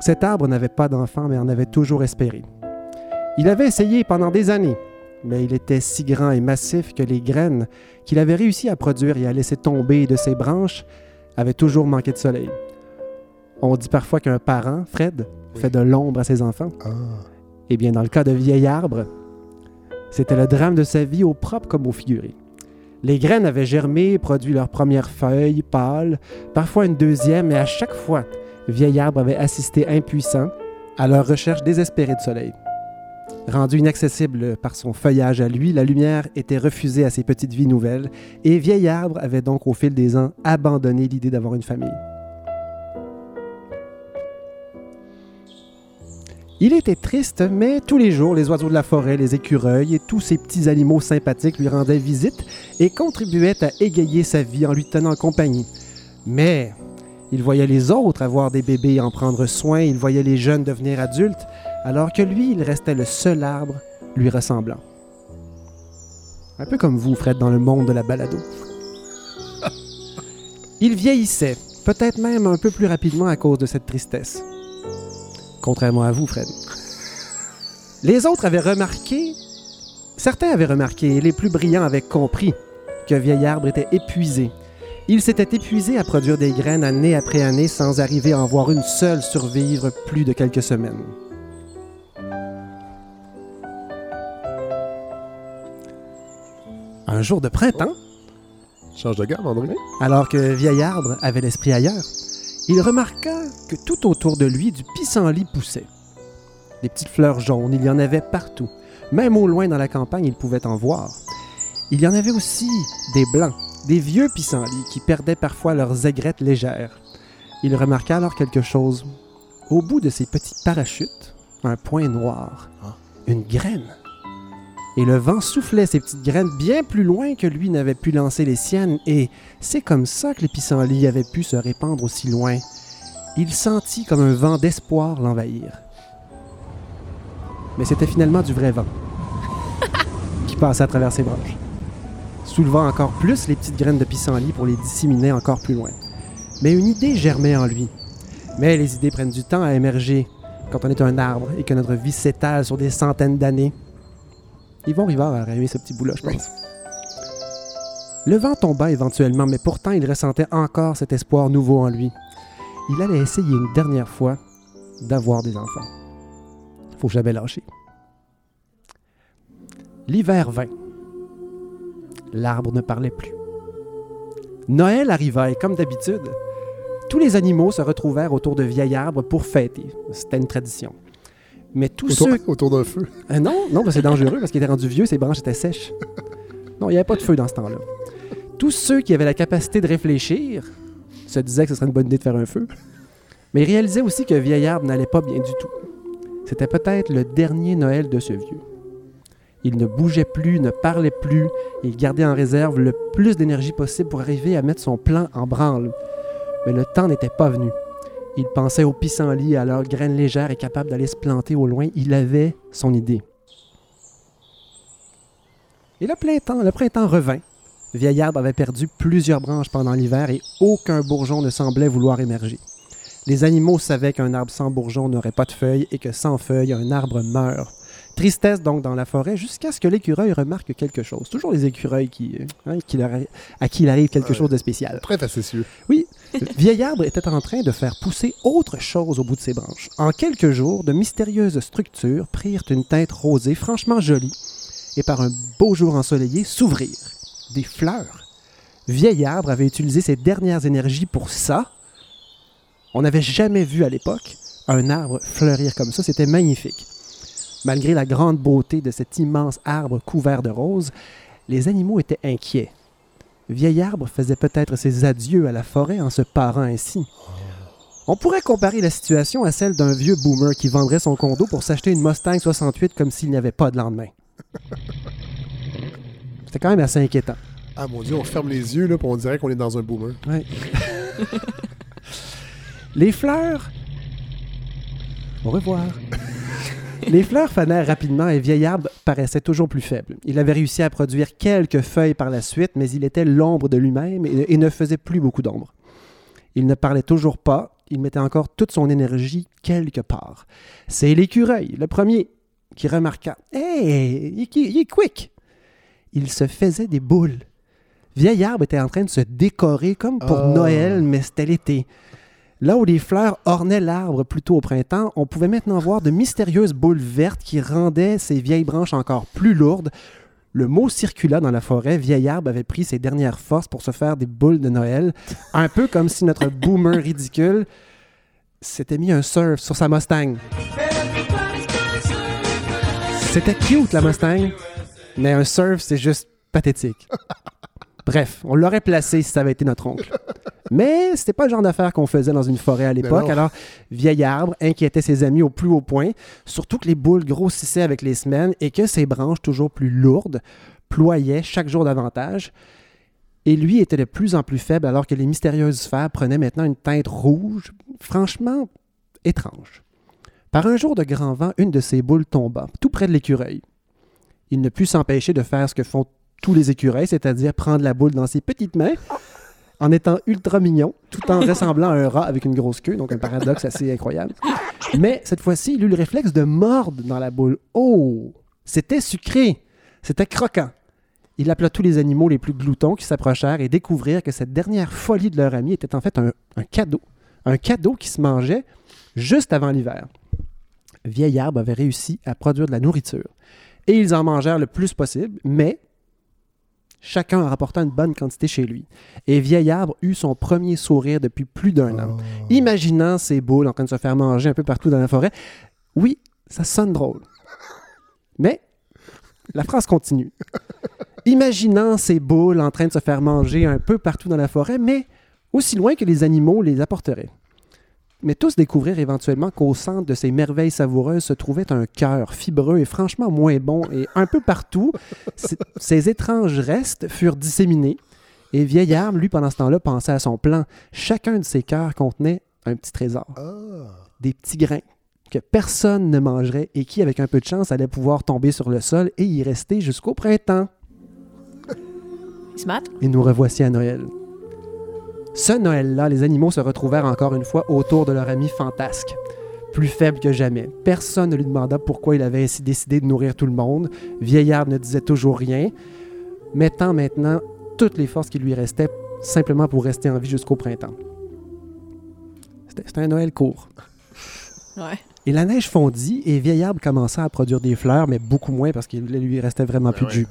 Cet arbre n'avait pas d'enfant, mais en avait toujours espéré. Il avait essayé pendant des années, mais il était si grand et massif que les graines qu'il avait réussi à produire et à laisser tomber de ses branches avaient toujours manqué de soleil. On dit parfois qu'un parent, Fred, fait de l'ombre à ses enfants. Ah. Eh bien, dans le cas de vieil arbre, c'était le drame de sa vie au propre comme au figuré. Les graines avaient germé, produit leur première feuille pâle, parfois une deuxième, et à chaque fois, vieil arbre avait assisté impuissant à leur recherche désespérée de soleil. Rendu inaccessible par son feuillage à lui, la lumière était refusée à ses petites vies nouvelles, et vieil arbre avait donc au fil des ans abandonné l'idée d'avoir une famille. Il était triste, mais tous les jours, les oiseaux de la forêt, les écureuils et tous ces petits animaux sympathiques lui rendaient visite et contribuaient à égayer sa vie en lui tenant compagnie. Mais il voyait les autres avoir des bébés et en prendre soin, il voyait les jeunes devenir adultes, alors que lui, il restait le seul arbre lui ressemblant. Un peu comme vous, Fred, dans le monde de la balado. Il vieillissait, peut-être même un peu plus rapidement à cause de cette tristesse. Contrairement à vous, Fred. Les autres avaient remarqué, certains avaient remarqué, et les plus brillants avaient compris, que Vieil Arbre était épuisé. Il s'était épuisé à produire des graines année après année sans arriver à en voir une seule survivre plus de quelques semaines. Un jour de printemps, Change de gamme, André. Alors que Vieil Arbre avait l'esprit ailleurs, il remarqua que tout autour de lui du pissenlit poussait. Des petites fleurs jaunes, il y en avait partout. Même au loin dans la campagne, il pouvait en voir. Il y en avait aussi des blancs, des vieux pissenlits qui perdaient parfois leurs aigrettes légères. Il remarqua alors quelque chose. Au bout de ses petits parachutes, un point noir, Ah. une graine. Et le vent soufflait ces petites graines bien plus loin que lui n'avait pu lancer les siennes, et c'est comme ça que les pissenlits avaient pu se répandre aussi loin. Il sentit comme un vent d'espoir l'envahir. Mais c'était finalement du vrai vent qui passait à travers ses branches, soulevant encore plus les petites graines de pissenlit pour les disséminer encore plus loin. Mais une idée germait en lui. Mais les idées prennent du temps à émerger quand on est un arbre et que notre vie s'étale sur des centaines d'années. Yvon Rivard a aimé ce petit bout-là, je pense. Le vent tomba éventuellement, mais pourtant il ressentait encore cet espoir nouveau en lui. Il allait essayer une dernière fois d'avoir des enfants. Faut jamais lâcher. L'hiver vint. L'arbre ne parlait plus. Noël arriva et comme d'habitude, tous les animaux se retrouvèrent autour de vieil arbre pour fêter. C'était une tradition. Mais tous Autour, ceux autour d'un feu. euh, non, non, c'est dangereux parce qu'il était rendu vieux, ses branches étaient sèches. Non, il n'y avait pas de feu dans ce temps-là. Tous ceux qui avaient la capacité de réfléchir se disaient que ce serait une bonne idée de faire un feu. Mais ils réalisaient aussi que vieil arbre n'allait pas bien du tout. C'était peut-être le dernier Noël de ce vieux. Il ne bougeait plus, ne parlait plus, et il gardait en réserve le plus d'énergie possible pour arriver à mettre son plan en branle. Mais le temps n'était pas venu. Il pensait aux pissenlits à leurs graines légères et capables d'aller se planter au loin. Il avait son idée. Et le printemps, le printemps revint. Vieil arbre avait perdu plusieurs branches pendant l'hiver et aucun bourgeon ne semblait vouloir émerger. Les animaux savaient qu'un arbre sans bourgeon n'aurait pas de feuilles et que sans feuilles, un arbre meurt. Tristesse donc dans la forêt jusqu'à ce que l'écureuil remarque quelque chose. Toujours les écureuils qui, hein, qui leur arri- à qui il arrive quelque Ouais. chose de spécial. Très facétieux. Oui, vieil arbre était en train de faire pousser autre chose au bout de ses branches. En quelques jours, de mystérieuses structures prirent une teinte rosée franchement jolie et par un beau jour ensoleillé s'ouvrirent. Des fleurs. Vieil arbre avait utilisé ses dernières énergies pour ça. On n'avait jamais vu à l'époque un arbre fleurir comme ça. C'était magnifique. Malgré la grande beauté de cet immense arbre couvert de roses, les animaux étaient inquiets. Vieil arbre faisait peut-être ses adieux à la forêt en se parant ainsi. On pourrait comparer la situation à celle d'un vieux boomer qui vendrait son condo pour s'acheter une Mustang 68 comme s'il n'y avait pas de lendemain. C'était quand même assez inquiétant. Ah mon dieu, on ferme les yeux là, puis on dirait qu'on est dans un boomer. Ouais. Les fleurs. Au revoir. Les fleurs fanèrent rapidement et Vieil Arbre paraissait toujours plus faible. Il avait réussi à produire quelques feuilles par la suite, mais il était l'ombre de lui-même et, ne faisait plus beaucoup d'ombre. Il ne parlait toujours pas, il mettait encore toute son énergie quelque part. C'est l'écureuil, le premier, qui remarqua Hey, il, est- quick Il se faisait des boules. Vieil Arbre était en train de se décorer comme pour Ah. Noël, mais c'était l'été. Là où les fleurs ornaient l'arbre plus tôt au printemps, on pouvait maintenant voir de mystérieuses boules vertes qui rendaient ces vieilles branches encore plus lourdes. Le mot circula dans la forêt. Vieil arbre avait pris ses dernières forces pour se faire des boules de Noël. Un peu comme si notre boomer ridicule s'était mis un surf sur sa Mustang. C'était cute, la Mustang. Mais un surf, c'est juste pathétique. Bref, on l'aurait placé si ça avait été notre oncle. Mais c'était pas le genre d'affaire qu'on faisait dans une forêt à l'époque. Alors, vieil arbre inquiétait ses amis au plus haut point, surtout que les boules grossissaient avec les semaines et que ses branches, toujours plus lourdes, ployaient chaque jour davantage. Et lui était de plus en plus faible alors que les mystérieuses sphères prenaient maintenant une teinte rouge, franchement étrange. Par un jour de grand vent, une de ses boules tomba, tout près de l'écureuil. Il ne put s'empêcher de faire ce que font tous les écureuils, c'est-à-dire prendre la boule dans ses petites mains, en étant ultra mignon, tout en ressemblant à un rat avec une grosse queue, donc un paradoxe assez incroyable. Mais cette fois-ci, il eut le réflexe de mordre dans la boule. Oh! C'était sucré! C'était croquant. Il appela tous les animaux les plus gloutons qui s'approchèrent et découvrirent que cette dernière folie de leur ami était en fait un, cadeau. Un cadeau qui se mangeait juste avant l'hiver. Vieil Arbre avait réussi à produire de la nourriture. Et ils en mangèrent le plus possible, mais chacun en rapportant une bonne quantité chez lui. Et Vieil Arbre eut son premier sourire depuis plus d'un an. Oh. Imaginant ces boules en train de se faire manger un peu partout dans la forêt, oui, ça sonne drôle. Mais la phrase continue. Imaginant ces boules en train de se faire manger un peu partout dans la forêt, mais aussi loin que les animaux les apporteraient. Mais tous découvrirent éventuellement qu'au centre de ces merveilles savoureuses se trouvait un cœur fibreux et franchement moins bon, et un peu partout, ces étranges restes furent disséminés. Et Vieil Arbre, lui, pendant ce temps-là, pensait à son plan. Chacun de ces cœurs contenait un petit trésor Ah. des petits grains que personne ne mangerait et qui, avec un peu de chance, allaient pouvoir tomber sur le sol et y rester jusqu'au printemps. Smart? Et nous revoici à Noël. Ce Noël-là, les animaux se retrouvèrent encore une fois autour de leur ami fantasque. Plus faible que jamais. Personne ne lui demanda pourquoi il avait ainsi décidé de nourrir tout le monde. Vieillard ne disait toujours rien, mettant maintenant toutes les forces qui lui restaient simplement pour rester en vie jusqu'au printemps. C'était un Noël court. Ouais. Et la neige fondit et Vieil Arbre commença à produire des fleurs, mais beaucoup moins parce qu'il lui restait vraiment Ben plus de jus.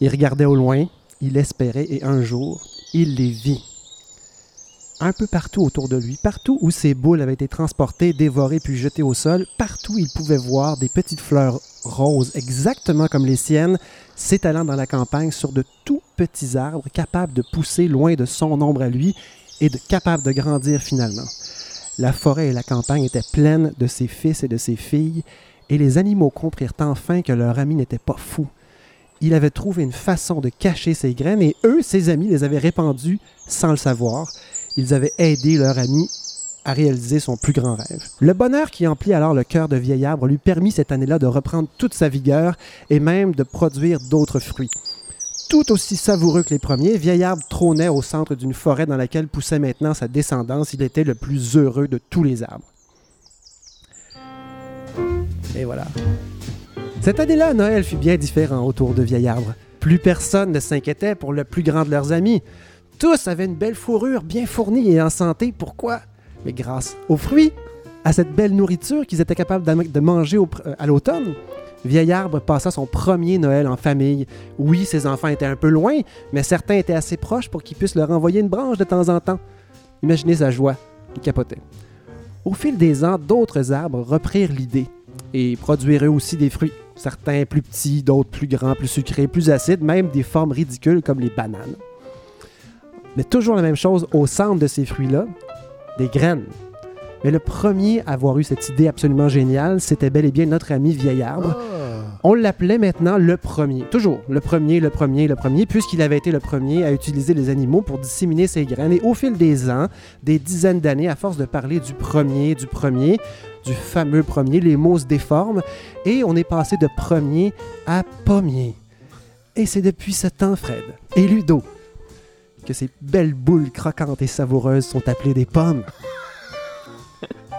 Il regardait au loin, il espérait et un jour, il les vit. Un peu partout autour de lui, partout où ces boules avaient été transportées, dévorées puis jetées au sol, partout il pouvait voir des petites fleurs roses, exactement comme les siennes, s'étalant dans la campagne sur de tout petits arbres capables de pousser loin de son ombre à lui et capables de grandir finalement. La forêt et la campagne étaient pleines de ses fils et de ses filles, et les animaux comprirent enfin que leur ami n'était pas fou. Il avait trouvé une façon de cacher ses graines, et eux, ses amis, les avaient répandues sans le savoir. Ils avaient aidé leur ami à réaliser son plus grand rêve. Le bonheur qui emplit alors le cœur de vieil arbre lui permit cette année-là de reprendre toute sa vigueur et même de produire d'autres fruits. Tout aussi savoureux que les premiers, Vieil Arbre trônait au centre d'une forêt dans laquelle poussait maintenant sa descendance. Il était le plus heureux de tous les arbres. Et voilà. Cette année-là, Noël fut bien différent autour de Vieil Arbre. Plus personne ne s'inquiétait pour le plus grand de leurs amis. Tous avaient une belle fourrure bien fournie et en santé. Pourquoi? Mais grâce aux fruits, à cette belle nourriture qu'ils étaient capables de manger euh, à l'automne. Vieil Arbre passa son premier Noël en famille. Oui, ses enfants étaient un peu loin, mais certains étaient assez proches pour qu'ils puissent leur envoyer une branche de temps en temps. Imaginez sa joie. Il capotait. Au fil des ans, d'autres arbres reprirent l'idée et produirent eux aussi des fruits. Certains plus petits, d'autres plus grands, plus sucrés, plus acides, même des formes ridicules comme les bananes. Mais toujours la même chose au centre de ces fruits-là, des graines. Mais le premier à avoir eu cette idée absolument géniale, c'était bel et bien notre ami Vieil Arbre. Ah. On l'appelait maintenant le premier. Toujours le premier, le premier, le premier, puisqu'il avait été le premier à utiliser les animaux pour disséminer ses graines. Et au fil des ans, des dizaines d'années, à force de parler du premier, du premier, du fameux premier, les mots se déforment et on est passé de premier à pommier. Et c'est depuis ce temps, Fred et Ludo, que ces belles boules croquantes et savoureuses sont appelées des pommes.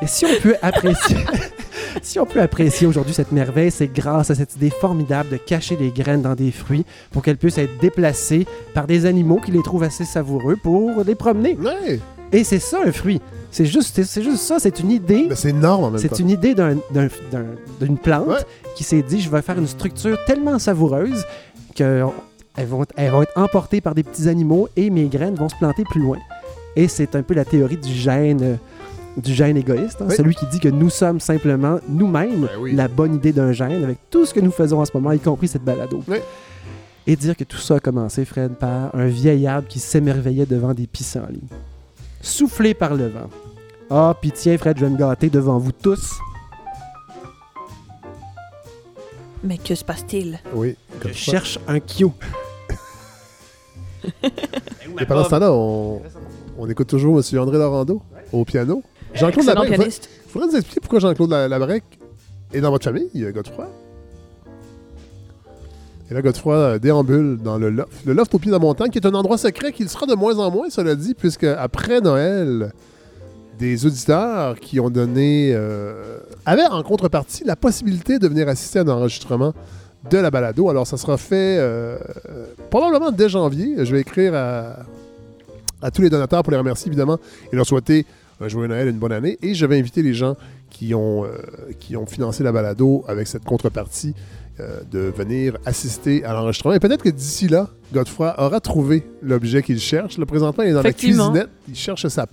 Et si on peut apprécier, si on peut apprécier aujourd'hui cette merveille, c'est grâce à cette idée formidable de cacher les graines dans des fruits pour qu'elles puissent être déplacées par des animaux qui les trouvent assez savoureux pour les promener. Ouais. Et c'est ça un fruit. C'est juste, c'est juste ça. C'est une idée. C'est énorme en même. C'est une idée d'un- d'un- d'un- d'une plante Ouais. qui s'est dit je vais faire une structure tellement savoureuse que elles vont, elles vont être emportées par des petits animaux et mes graines vont se planter plus loin. Et c'est un peu la théorie du gène, euh, du gène égoïste, hein, Oui. celui qui dit que nous sommes simplement nous-mêmes Ben oui. la bonne idée d'un gène avec tout ce que nous faisons en ce moment, y compris cette balado. Oui. Et dire que tout ça a commencé, Fred, par un vieil arbre qui s'émerveillait devant des pissenlits. Soufflé par le vent. Ah, puis tiens, Fred, je vais me gâter devant vous tous. Mais que se passe-t-il? Oui. Je Comme ça. cherche un Q. Et pendant ce temps-là, on, on écoute toujours M. André Laurando au piano. Jean-Claude Labrec, il faudrait nous expliquer pourquoi Jean-Claude La- Labrec est dans votre famille, euh, Godefroy? Et là, Godefroy euh, déambule dans le loft. Le loft au pied de la montagne, qui est un endroit secret qui le sera de moins en moins, cela dit, puisque après Noël, des auditeurs qui ont donné... euh, avaient en contrepartie la possibilité de venir assister à un enregistrement de la balado. Alors, ça sera fait euh, probablement dès janvier. Je vais écrire à, à tous les donateurs pour les remercier, évidemment, et leur souhaiter un joyeux Noël, une bonne année. Et je vais inviter les gens qui ont, euh, qui ont financé la balado avec cette contrepartie euh, de venir assister à l'enregistrement. Et peut-être que d'ici là, Godefroy aura trouvé l'objet qu'il cherche. Le présentement, il est dans la cuisinette. Il cherche sa.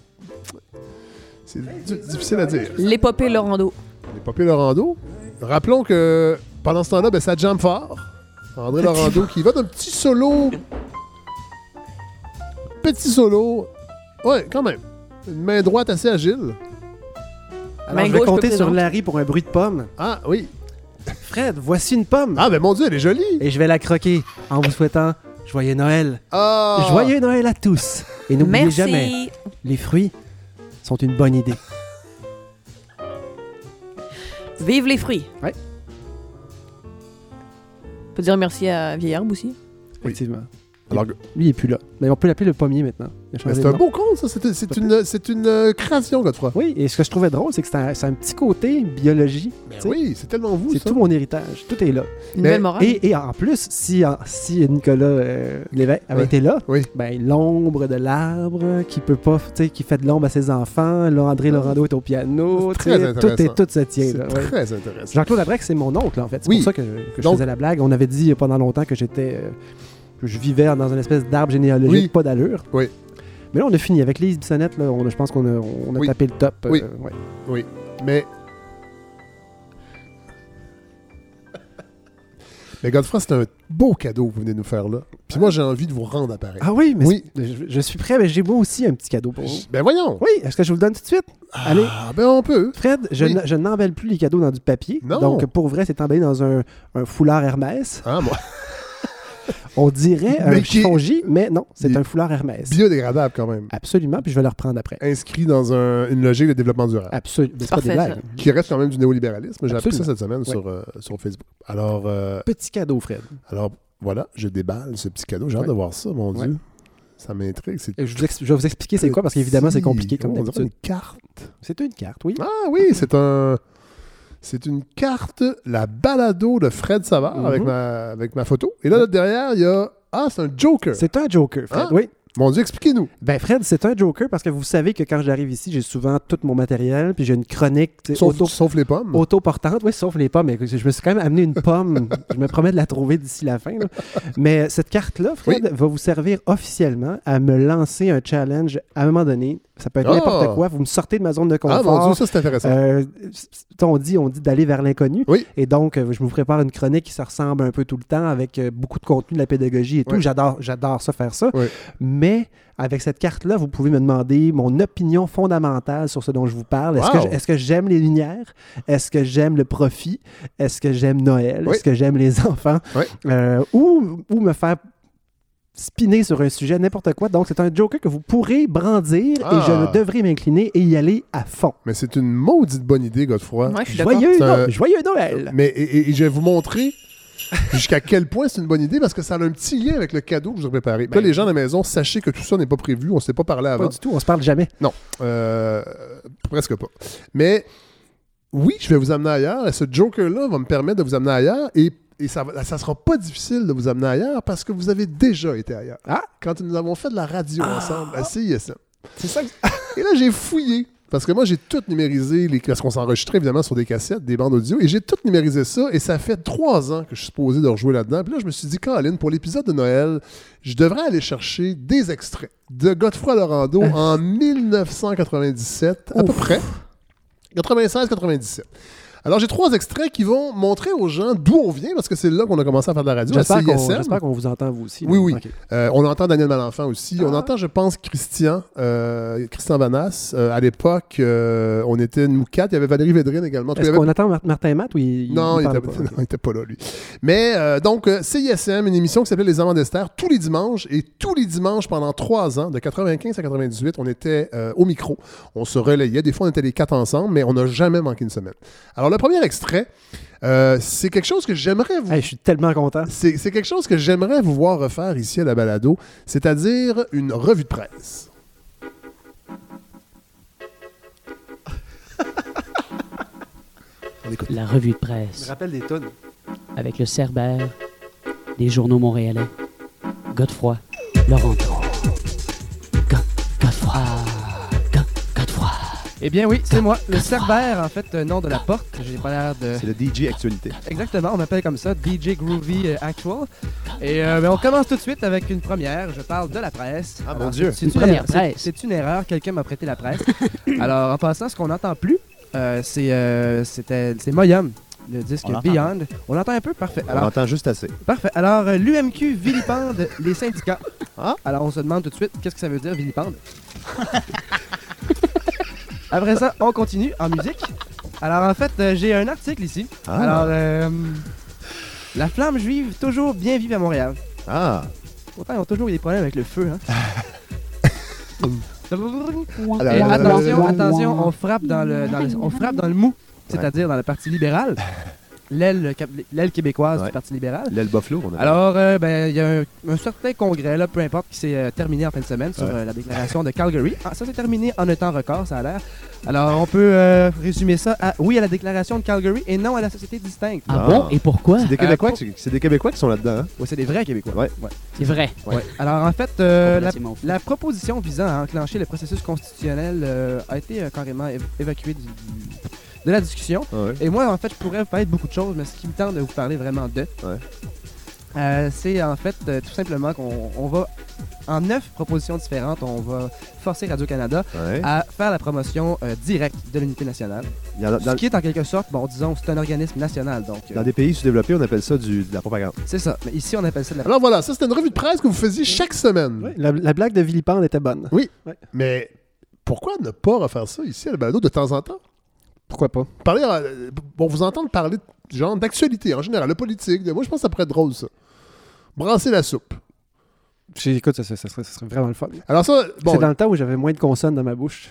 C'est di- difficile à dire. L'épopée Laurando. Les papiers Laurando. Rappelons que pendant ce temps-là, ben, ça jam fort. André Laurando qui va d'un petit solo. Petit solo. Ouais, quand même. Une main droite assez agile. Alors, Main je vais compter sur. Larry pour un bruit de pomme. Ah oui. Fred, voici une pomme. Ah ben mon dieu, elle est jolie. Et je vais la croquer en vous souhaitant joyeux Noël. Ah. Joyeux Noël à tous. Et n'oubliez Merci. jamais, les fruits sont une bonne idée. Vive les fruits. Ouais. On peut dire merci à Vieillard aussi. Effectivement. Alors, Lui, il est plus là. Mais on peut l'appeler le pommier maintenant. C'est un beau conte, ça. C'est c'est une, c'est une euh, création, Godefroy. Oui, et ce que je trouvais drôle, c'est que c'est un, c'est un petit côté biologie. Ben oui, c'est tellement vous, C'est ça. tout mon héritage. Tout est là. Une Mais- belle morale. Et, et en plus, si, Nicolas euh, Lévesque avait Ouais. été là, Oui. ben, l'ombre de l'arbre qui peut pas, tu sais, qui fait de l'ombre à ses enfants, là, André Laurando est au piano, très tout, est, intéressant. tout se tient. C'est là, ouais. très intéressant. Jean-Claude Abrec, c'est mon oncle, en fait. C'est Oui. pour ça que, je- que je Donc- faisais la blague. On avait dit pendant longtemps que j'étais. euh, que je vivais dans une espèce d'arbre généalogique, Oui. pas d'allure. Oui. Mais là, on a fini. Avec Lise Bissonnette, là, on a- je pense qu'on a, on a Oui. tapé le top. euh, Oui. Mais. Mais Godefroy, c'est un beau cadeau que vous venez de nous faire là. Puis moi, j'ai envie de vous rendre appareil. Ah oui, mais Oui. je, je suis prêt, mais j'ai moi aussi un petit cadeau pour vous. Ben voyons. Oui, est-ce que je vous le donne tout de suite? Allez. Ah, ben on peut. Fred, je, Oui. je plus les cadeaux dans du papier. Non. Donc, pour vrai, c'est emballé dans un, un foulard Hermès. Ah, moi. On dirait Mais un qui- chiffon J, mais non, c'est un foulard Hermès. Biodégradable quand même. Absolument, puis je vais le reprendre après. Inscrit dans un- une logique de développement durable. Absolument. C'est pas des Parfait, blagues. ça. Qui reste quand même du néolibéralisme. J'ai appris ça cette semaine Oui. sur, euh, sur Facebook. Alors, euh, Petit cadeau, Fred. alors, voilà, je déballe ce petit cadeau. J'ai hâte Ouais. de voir ça, mon Ouais. Dieu. Ça m'intrigue. Je, vais vous expliquer c'est quoi, parce qu'évidemment, c'est compliqué comme On dirait d'habitude. une carte. C'est une carte, oui. Ah oui, c'est un. C'est une carte, la balado de Fred Savard Mhm. avec, ma, avec ma photo. Et là, là, derrière, il y a. Ah, c'est un Joker. C'est un Joker, Fred. Ah. Oui. Mon Dieu, expliquez-nous. Ben, Fred, c'est un Joker parce que vous savez que quand j'arrive ici, j'ai souvent tout mon matériel, puis j'ai une chronique Sauf, auto- sauf les pommes. autoportante, oui, sauf les pommes. Mais je me suis quand même amené une pomme. je me promets de la trouver d'ici la fin. là. Mais cette carte-là, Fred, va vous servir officiellement à me lancer un challenge à un moment donné. Ça peut être Ah! n'importe quoi. Vous me sortez de ma zone de Ah, confort. mon Dieu, ça, c'est intéressant. Euh, on dit, on dit d'aller vers l'inconnu. Oui. Et donc, euh, je vous prépare une chronique qui se ressemble un peu tout le temps avec euh, beaucoup de contenu de la pédagogie et tout. Oui. J'adore, j'adore ça, faire ça. Oui. Mais avec cette carte-là, vous pouvez me demander mon opinion fondamentale sur ce dont je vous parle. Est-ce Wow. que, j'aime les lumières? Est-ce que j'aime le profit? Est-ce que j'aime Noël? Est-ce que j'aime les enfants? Euh, ou me faire spinner sur un sujet, n'importe quoi. Donc, c'est un joker que vous pourrez brandir et Ah. je devrais m'incliner et y aller à fond. Mais c'est une maudite bonne idée, Godefroy. Ouais, je suis d'accord. Joyeux, C'est un- No- joyeux Noël! Mais et, et- et je vais vous montrer jusqu'à quel point c'est une bonne idée parce que ça a un petit lien avec le cadeau que je vous ai préparé. Puis là, Ben- les gens à la maison, sachez que tout ça n'est pas prévu. On ne s'est pas parlé avant. Pas du tout, on se parle jamais. Euh, presque pas. Mais oui, je vais vous amener ailleurs. Et ce Joker-là va me permettre de vous amener ailleurs. Et, et ça ne sera pas difficile de vous amener ailleurs parce que vous avez déjà été ailleurs. Ah! Quand nous avons fait de la radio ensemble à CISM. C'est ça. Et là, j'ai fouillé. Parce que moi, j'ai tout numérisé, les... parce qu'on s'enregistrait évidemment sur des cassettes, des bandes audio, et j'ai tout numérisé ça, et ça fait trois ans que je suis supposé de rejouer là-dedans. Puis là, je me suis dit, Caroline, pour l'épisode de Noël, je devrais aller chercher des extraits de Godefroy Laurando en 1997, à peu près. 96-97. Alors, j'ai trois extraits qui vont montrer aux gens d'où on vient, parce que c'est là qu'on a commencé à faire de la radio, J'espère qu'on, vous entend, vous aussi. Oui, oui. Euh, on entend Daniel Malenfant aussi. On Ah. entend, je pense, Christian, euh, Christian Vanas. Euh, à l'époque, euh, on était nous quatre. Il y avait Valérie Védrine également. Est-ce avait- qu'on attend Mar- Martin et Matt ou il, Non, il était, pas? non, il était pas là, lui. Mais donc, CISM, une émission qui s'appelait Les Amants d'Esther, tous les dimanches. Et tous les dimanches, pendant trois ans, de 95 à 98, on était au micro. On se relayait. Des fois, on était les quatre ensemble, mais on n'a jamais manqué une semaine. Alors, le premier extrait, euh, c'est quelque chose que j'aimerais vous Hey, je suis tellement content. c'est quelque chose que j'aimerais vous voir refaire ici à la balado, c'est-à-dire une revue de presse. On écoute. La revue de Je me presse rappelle des tonnes. avec le Cerbère, des journaux montréalais, Godefroy, Laurent. Go- Godefroy, Go- Godefroy. Eh bien oui, c'est moi, le Cerbère, en fait, euh, nom de la porte. J'ai pas l'air de... C'est le DJ Actualité. Exactement, on m'appelle comme ça, DJ Groovy euh, Actual. Et euh, ben, on commence tout de suite avec une première. Je parle de la presse. Ah, mon Dieu. c'est Une une première c'est- presse. C'est une erreur, quelqu'un m'a prêté la presse. Alors en passant, ce qu'on n'entend plus, euh, c'est euh, c'était- c'est Moyum, le disque On l'entend. Beyond. On l'entend un peu, parfait. On Alors, entend juste assez. parfait. Alors l'UMQ vilipende les syndicats. Ah. Alors on se demande tout de suite, qu'est-ce que ça veut dire vilipende? Après ça, on continue en musique. Alors en fait, euh, j'ai un article ici. Ah. Alors, euh, la flamme juive, toujours bien vive à Montréal. Ah. Pourtant, ils ont toujours eu des problèmes avec le feu. Hein. Et euh, attention, attention, on frappe dans le, dans le- on frappe dans le mou, c'est-à-dire dans le Parti libéral, l'aile québécoise Ouais. du Parti libéral. L'aile Buffalo, on a Alors, euh, ben, il y a un, un certain congrès, là, peu importe, qui s'est euh, terminé en fin de semaine sur Ouais. euh, la déclaration de Calgary. Ah, ça s'est terminé en un temps record, ça a l'air. Alors, on peut euh, résumer ça à oui à la déclaration de Calgary et non à la société distincte. Ah Ah. bon? Et pourquoi? C'est des, Euh, Québécois pour- qui- c'est des Québécois qui sont là-dedans. Hein? Ouais, c'est des vrais Québécois. Ouais. C'est vrai. Ouais. Alors, en fait, euh, la. La proposition visant à enclencher le processus constitutionnel euh, a été euh, carrément év- évacuée du- du- de la discussion. Ah ouais. Et moi, en fait, je pourrais vous parler de beaucoup de choses, mais ce qui me tente de vous parler vraiment de, Ouais. euh, c'est en fait euh, tout simplement qu'on on va, en neuf propositions différentes, on va forcer Radio-Canada Ouais. à faire la promotion euh, directe de l'unité nationale. Il y en a- dans, Ce qui est en quelque sorte, bon, disons, c'est un organisme national, donc euh, dans des pays sous-développés, on appelle ça du, de la propagande. c'est ça. Mais ici, on appelle ça de la Alors voilà, ça c'était une revue de presse que vous faisiez chaque semaine. Ouais, la, la blague de Vilipende était bonne. Mais pourquoi ne pas refaire ça ici à la balado de temps en temps? Pourquoi pas? Parler, euh, bon, vous entendre parler de genre d'actualité en général, la politique. de- moi, je pense que ça pourrait être drôle, ça. Brasser la soupe. J'ai- Écoute, ça, ça- ça serait, ça serait vraiment le fun. Alors ça, bon, C'est dans le temps où j'avais moins de consonnes dans ma bouche.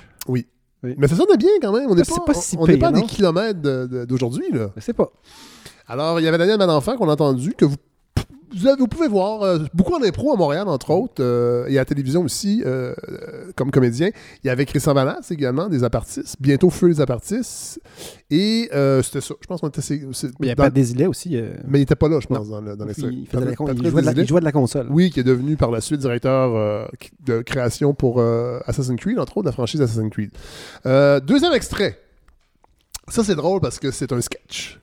mais ça sonne bien quand même. On n'est C'est pas, pas si on pas à des kilomètres de- de- d'aujourd'hui, là. Je sais pas. Alors, il y avait Daniel Malenfant qu'on a entendu, que vous, vous, avez- vous pouvez voir euh, beaucoup en impro à Montréal, entre autres, euh, et à la télévision aussi, euh, euh, comme comédien. Il y avait Christian Valas également, des apartistes. Bientôt Feu les apartistes. Et c'était ça. Je pense qu'on était... Mais il y a dans- Desilets aussi. Mais il était pas là, je pense, dans dans l'extrait. il, con- il jouait de la, Desilets. il jouait de la console. Oui, qui est devenu par la suite directeur de création pour Assassin's Creed, entre autres, la franchise Assassin's Creed. Deuxième extrait. Ça, c'est drôle parce que c'est un sketch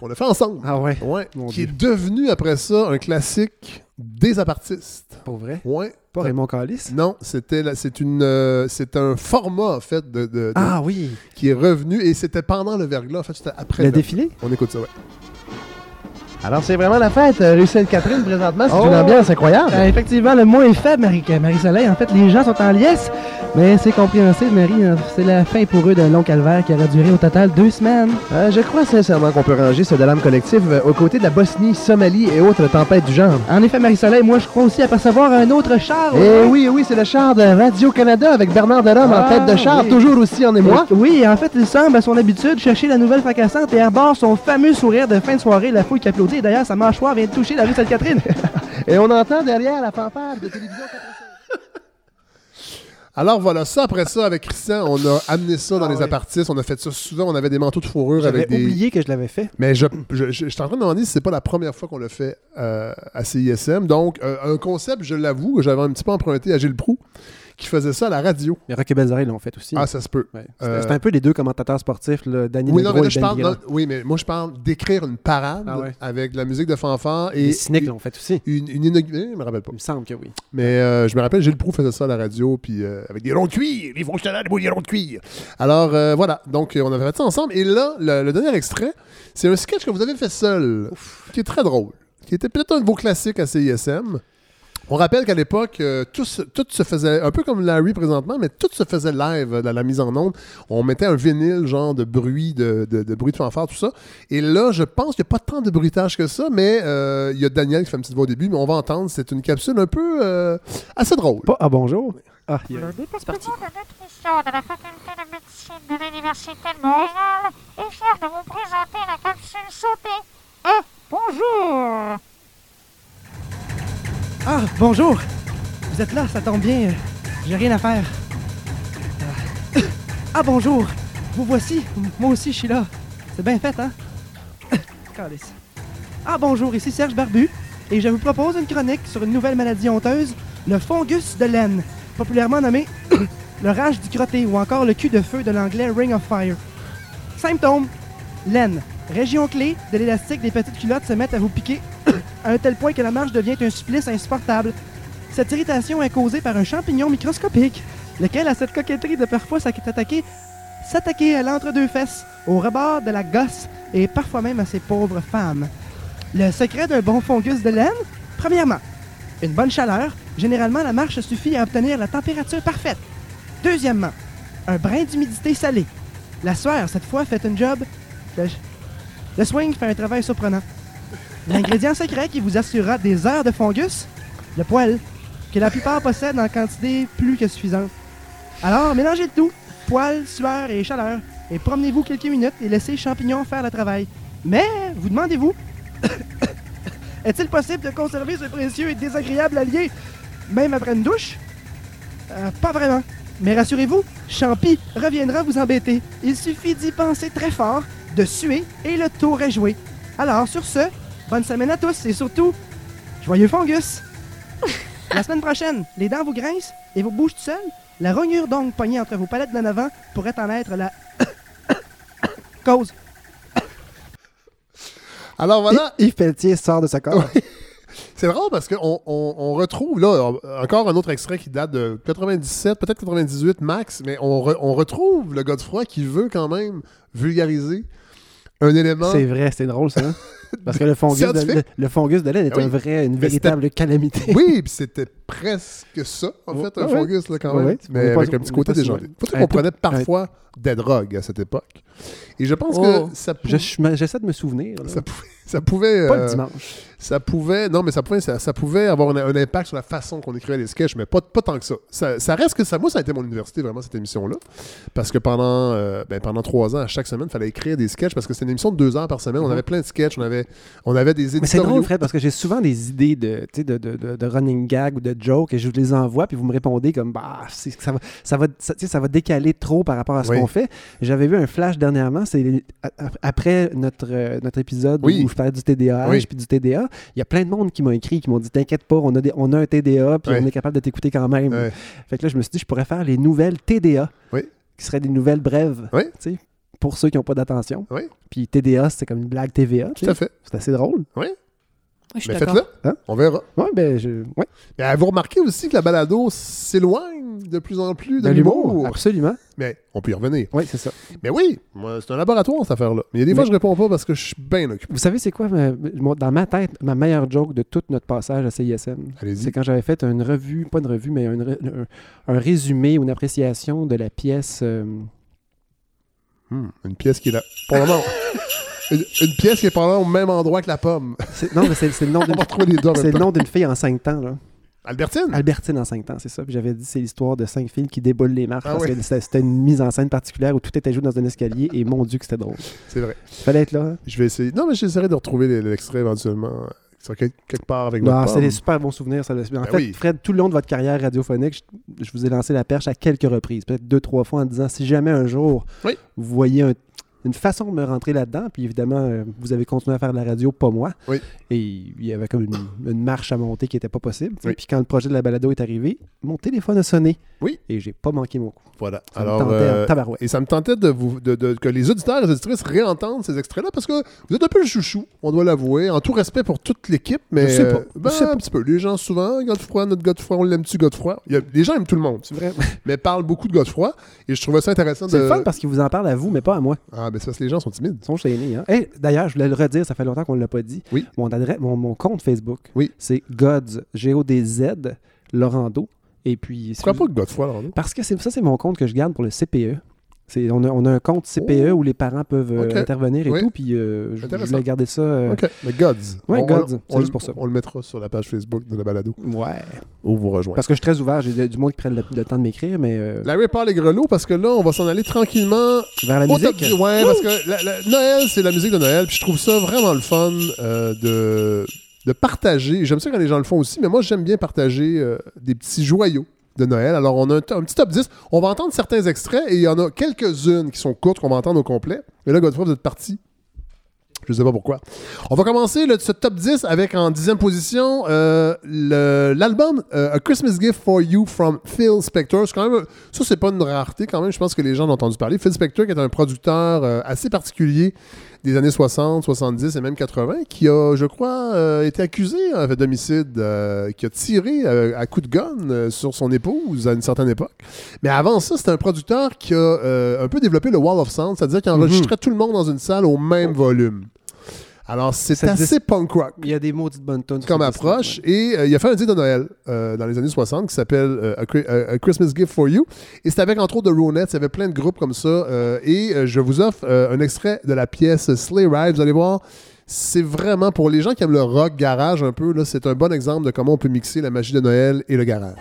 qu'on a fait ensemble. Ah ouais, Ouais, qui Dieu. est devenu après ça un classique des apartistes. pour vrai? Ouais. Pas Raymond Callis? Non, c'était la- c'est une euh, c'est un format en fait de, de- de- Ah oui, qui est revenu et c'était pendant le verglas. En fait, c'était après le le défilé? On écoute ça, ouais. Alors, c'est vraiment la fête, euh, rue Sainte-Catherine, présentement. C'est Oh! une ambiance incroyable. Euh, effectivement, le mot est faible, Marie- Marie-Soleil. En fait, les gens sont en liesse, mais c'est compréhensible, Marie. Euh, C'est la fin pour eux d'un long calvaire qui aura duré au total deux semaines. Euh, je crois sincèrement qu'on peut ranger ce drame collectif euh, aux côtés de la Bosnie, Somalie et autres tempêtes du genre. En effet, Marie-Soleil, moi, je crois aussi apercevoir un autre char. Et oui, oui, c'est le char de Radio-Canada avec Bernard Delhomme en Ah, tête de char, oui. toujours aussi en émoi. Euh, Oui, en fait, il semble, à son habitude, chercher la nouvelle fracassante et arbore son fameux sourire de fin de soirée, la foule qui applaudit. D'ailleurs, sa mâchoire vient de toucher la rue Sainte-Catherine. Et on entend derrière la fanfare de télévision. Alors voilà, ça après ça, avec Christian, on a amené ça dans Ah les ouais. apartistes. On a fait ça souvent. On avait des manteaux de fourrure avec des. oublié que je l'avais fait. Mais je, je, je- je suis en train de demander si c'est pas la première fois qu'on le fait euh, à CISM. Donc, euh, un concept, je l'avoue, que j'avais un petit peu emprunté à Gilles Proux, qui faisait ça à la radio. Mais Rock et Belles Oreilles l'ont fait aussi. Ah, ça se peut. Ouais. C'était Euh, c'était un peu les deux commentateurs sportifs, là, Danny Oui, non, Legros mais là, et je Dan parle, Bigra. non, oui, mais moi, je parle d'écrire une parade Ah ouais. avec de la musique de fanfare et Les cyniques l'ont fait aussi. une, une inaugure- Je me rappelle pas. Il me semble que oui. Mais euh, je me rappelle, Gilles Proux faisait ça à la radio, puis euh, avec des ronds de cuir, les fonctionnaires des ronds de cuir. Alors voilà, donc on avait fait ça ensemble. Et là, le, le dernier extrait, c'est un sketch que vous avez fait seul, qui est très drôle, qui était peut-être un de vos classiques à CISM. On rappelle qu'à l'époque, euh, tout, se, tout se faisait, un peu comme Larry présentement, mais tout se faisait live euh, dans la mise en onde. On mettait un vinyle, genre de bruit, de, de, de bruit de fanfare, tout ça. Et là, je pense qu'il n'y a pas tant de bruitage que ça, mais euh, il y a Daniel qui fait une petite voix au début, mais on va entendre, c'est une capsule un peu euh, assez drôle. Pas ah bonjour. Ah, il y a- C'est parti. de nutrition de la faculté de médecine de l'Université de Montréal est fier de vous présenter la capsule sautée. Ah, bonjour! Ah, bonjour! Vous êtes là, ça tombe bien. euh, J'ai rien à faire. Ah. Ah, bonjour! Vous voici. Moi aussi, je suis là. C'est bien fait, hein? Ah, bonjour, ici Serge Barbu. Et je vous propose une chronique sur une nouvelle maladie honteuse, le fungus de laine, populairement nommé le rage du crotté ou encore le cul de feu de l'anglais Ring of Fire. Symptômes laine. Région clé de l'élastique des petites culottes se mettent à vous piquer à un tel point que la marche devient un supplice insupportable. Cette irritation est causée par un champignon microscopique, lequel a cette coquetterie de parfois s'attaquer s'attaquer à l'entre-deux fesses, au rebord de la gosse et parfois même à ces pauvres femmes. Le secret d'un bon fungus de laine? Premièrement, une bonne chaleur. Généralement, la marche suffit à obtenir la température parfaite. Deuxièmement, un brin d'humidité salée. La sueur, cette fois, fait un job. Le, swing fait un travail surprenant. L'ingrédient secret qui vous assurera des heures de fungus Le poil, que la plupart possèdent en quantité plus que suffisante. Alors, mélangez tout poil, sueur et chaleur, et promenez-vous quelques minutes et laissez champignons faire le travail. Mais, vous demandez-vous, est-il possible de conserver ce précieux et désagréable allié, même après une douche? Euh, Pas vraiment. Mais rassurez-vous, Champi reviendra vous embêter. Il suffit d'y penser très fort, de suer, et le tour est joué. Alors, sur ce, bonne semaine à tous, et surtout, joyeux fungus La semaine prochaine, les dents vous grincent et vous bougent tout seul. La rognure d'ongle poignée entre vos palettes d'en avant pourrait en être la cause. Alors voilà. Yves Pelletier sort de sa corps. C'est drôle parce qu'on on, on retrouve là encore un autre extrait qui date de 97, peut-être 98 max, mais on, re- on retrouve le Godefroy qui veut quand même vulgariser un élément. C'est vrai, c'est drôle ça. Parce que le fungus, de, le, fungus de laine est Oui. un vrai, une véritable calamité. Oui, puis c'était presque ça, en fait, un fungus, là, quand même. est Mais pas- avec un petit côté pas déjanté. loin. Faut qu'on prenait parfois des drogues à cette époque. Et je pense Oh, que ça, pou- je- je- J'essaie de me souvenir. là. ça pouvait... Ça pouvait Pas euh, le dimanche. Ça pouvait, non, mais ça pouvait, ça, ça pouvait avoir un, un impact sur la façon qu'on écrivait les sketchs, mais pas, pas tant que ça. ça. ça reste que ça. Moi, ça a été mon université, vraiment, cette émission-là. Parce que pendant, euh, ben, pendant trois ans, à chaque semaine, il fallait écrire des sketchs parce que c'était une émission de deux heures par semaine. On Mhm. avait plein de sketchs, on avait, on avait des Mais c'est éditoriaux. drôle, Fred, parce que j'ai souvent des idées de, de, de, running gag ou de joke et je vous les envoie, puis vous me répondez comme bah, ça, va, ça, va, ça, va décaler trop par rapport à ce Oui. qu'on fait. J'avais vu un flash dernièrement, c'est après notre, euh, notre épisode Oui. où je parlais du TDAH Oui. puis du TDA. Il y a plein de monde qui m'a écrit, qui m'ont dit T'inquiète pas, on a, des- on a un TDA, puis Ouais. on est capable de t'écouter quand même. Ouais. Fait que là, je me suis dit, je pourrais faire les nouvelles TDA, Oui. qui seraient des nouvelles brèves, Oui. tu sais, pour ceux qui n'ont pas d'attention. Oui. Puis TDA, c'est comme une blague TVA. Tout à fait. C'est assez drôle. je suis Mais d'accord. faites-le. Hein? On verra. Ouais, ben, je. Ouais. Mais vous remarquez aussi que la balado s'éloigne de plus en plus de De l'humour, absolument. Mais on peut y revenir. Oui, c'est ça. Mais oui, moi, c'est un laboratoire, cette affaire-là. Mais il y a des fois, je réponds pas parce que je suis bien occupé. Vous savez, c'est quoi, ma- dans ma tête, ma meilleure joke de tout notre passage à CISM? Allez-y. C'est quand j'avais fait une revue, pas une revue, mais une ré- un, un résumé ou une appréciation de la pièce. euh, Hmm, une pièce qui est là. Pour le moment, une, une pièce qui est pendant au même endroit que la pomme. non, mais c'est le nom d'une fille en cinq temps. Là. Albertine? Albertine en cinq temps, c'est ça. Puis j'avais dit, c'est l'histoire de cinq filles qui déboulent les marches Ah parce oui. que c'était une mise en scène particulière où tout était joué dans un escalier et mon Dieu que c'était drôle. C'est vrai. Fallait être là. hein? Je vais essayer. Non, mais j'essaierai de retrouver l'extrait éventuellement. euh, quelque part avec Non, votre c'est des super bons souvenirs. Ça. En Ben fait, oui. Fred, tout le long de votre carrière radiophonique, je, je vous ai lancé la perche à quelques reprises, peut-être deux, trois fois en disant si jamais un jour Oui. vous voyez un- une façon de me rentrer là-dedans, puis évidemment, euh, vous avez continué à faire de la radio, pas moi. Oui. Et il y avait comme une, une marche à monter qui n'était pas possible. Oui. Puis quand le projet de la balado est arrivé, mon téléphone a sonné. Oui. Et j'ai pas manqué mon coup. Voilà. Ça me Alors, en euh, et ça me tentait de vous, de, de- que les auditeurs et les auditrices réentendent ces extraits-là parce que vous êtes un peu le chouchou, on doit l'avouer, en tout respect pour toute l'équipe, mais Je sais pas. euh, ben, Je sais pas. un petit peu. Les gens souvent, Godefroy, notre Godefroy, on l'aime-tu Godefroy? Il y a- Les gens aiment tout le monde, C'est vrai. mais parlent beaucoup de Godefroy et je trouvais ça intéressant C'est de. le fun parce qu'il vous en parle à vous, mais pas à moi. Ah, ben c'est parce que les gens sont timides. Ils sont gênés. Hein? Hey, D'ailleurs, je voulais le redire, ça fait longtemps qu'on ne l'a pas dit. Oui. Mon, adresse, mon, mon compte Facebook, Oui. c'est Gods, G-O-D-Z, Laurando. Et puis, si Pourquoi vous- pas? Parce que ça, c'est mon compte que je garde pour le CPE. C'est- On a, on a un compte CPE Oh. où les parents peuvent euh, intervenir et Oui. tout. Puis euh, je, voulais garder ça. euh, Ok, mais Gods. Ouais, On- Gods, on- c'est on juste le- pour ça. On le mettra sur la page Facebook de la balado Ouais. où vous rejoindre. Parce que je suis très ouvert. J'ai du monde qui prennent le, le temps de m'écrire, mais euh, Larry parle les grelots parce que là, on va s'en aller tranquillement vers la musique? ouais, parce que la- la- Noël, c'est la musique de Noël. Puis je trouve ça vraiment le fun euh, de, de partager. J'aime ça quand les gens le font aussi, mais moi, j'aime bien partager euh, des petits joyaux de Noël. Alors, on a un, petit top 10. On va entendre certains extraits et il y en a quelques-unes qui sont courtes qu'on va entendre au complet. Mais là, Godefroy, vous êtes parti Je sais pas pourquoi. On va commencer le, ce top 10 avec en dixième position euh, l'album euh, A Christmas Gift for You from Phil Spector. Quand même, ça, c'est pas une rareté quand même. Je pense que les gens ont entendu parler. Phil Spector, qui est un producteur euh, assez particulier des années 60, 70 et même 80, qui a, je crois, euh, été accusé euh, d'homicide, euh, qui a tiré euh, à coup de gun euh, sur son épouse à une certaine époque. Mais avant ça, c'était un producteur qui a euh, un peu développé le Wall of Sound, c'est-à-dire qu'il enregistrait tout le monde dans une salle au même volume. Alors, c'est assez dit- punk rock Il y a des maudites bonnes sur comme approche. Et euh, il a fait un disque de Noël euh, dans les années 60 qui s'appelle euh, A, Chri- A- Christmas Gift for You. Et c'était avec entre autres The Ronettes. Il y avait plein de groupes comme ça. euh, et euh, je vous offre euh, un extrait de la pièce Sleigh Ride. Vous allez voir. C'est vraiment pour les gens qui aiment le rock garage un peu, c'est un bon exemple de comment on peut mixer la magie de Noël et le garage.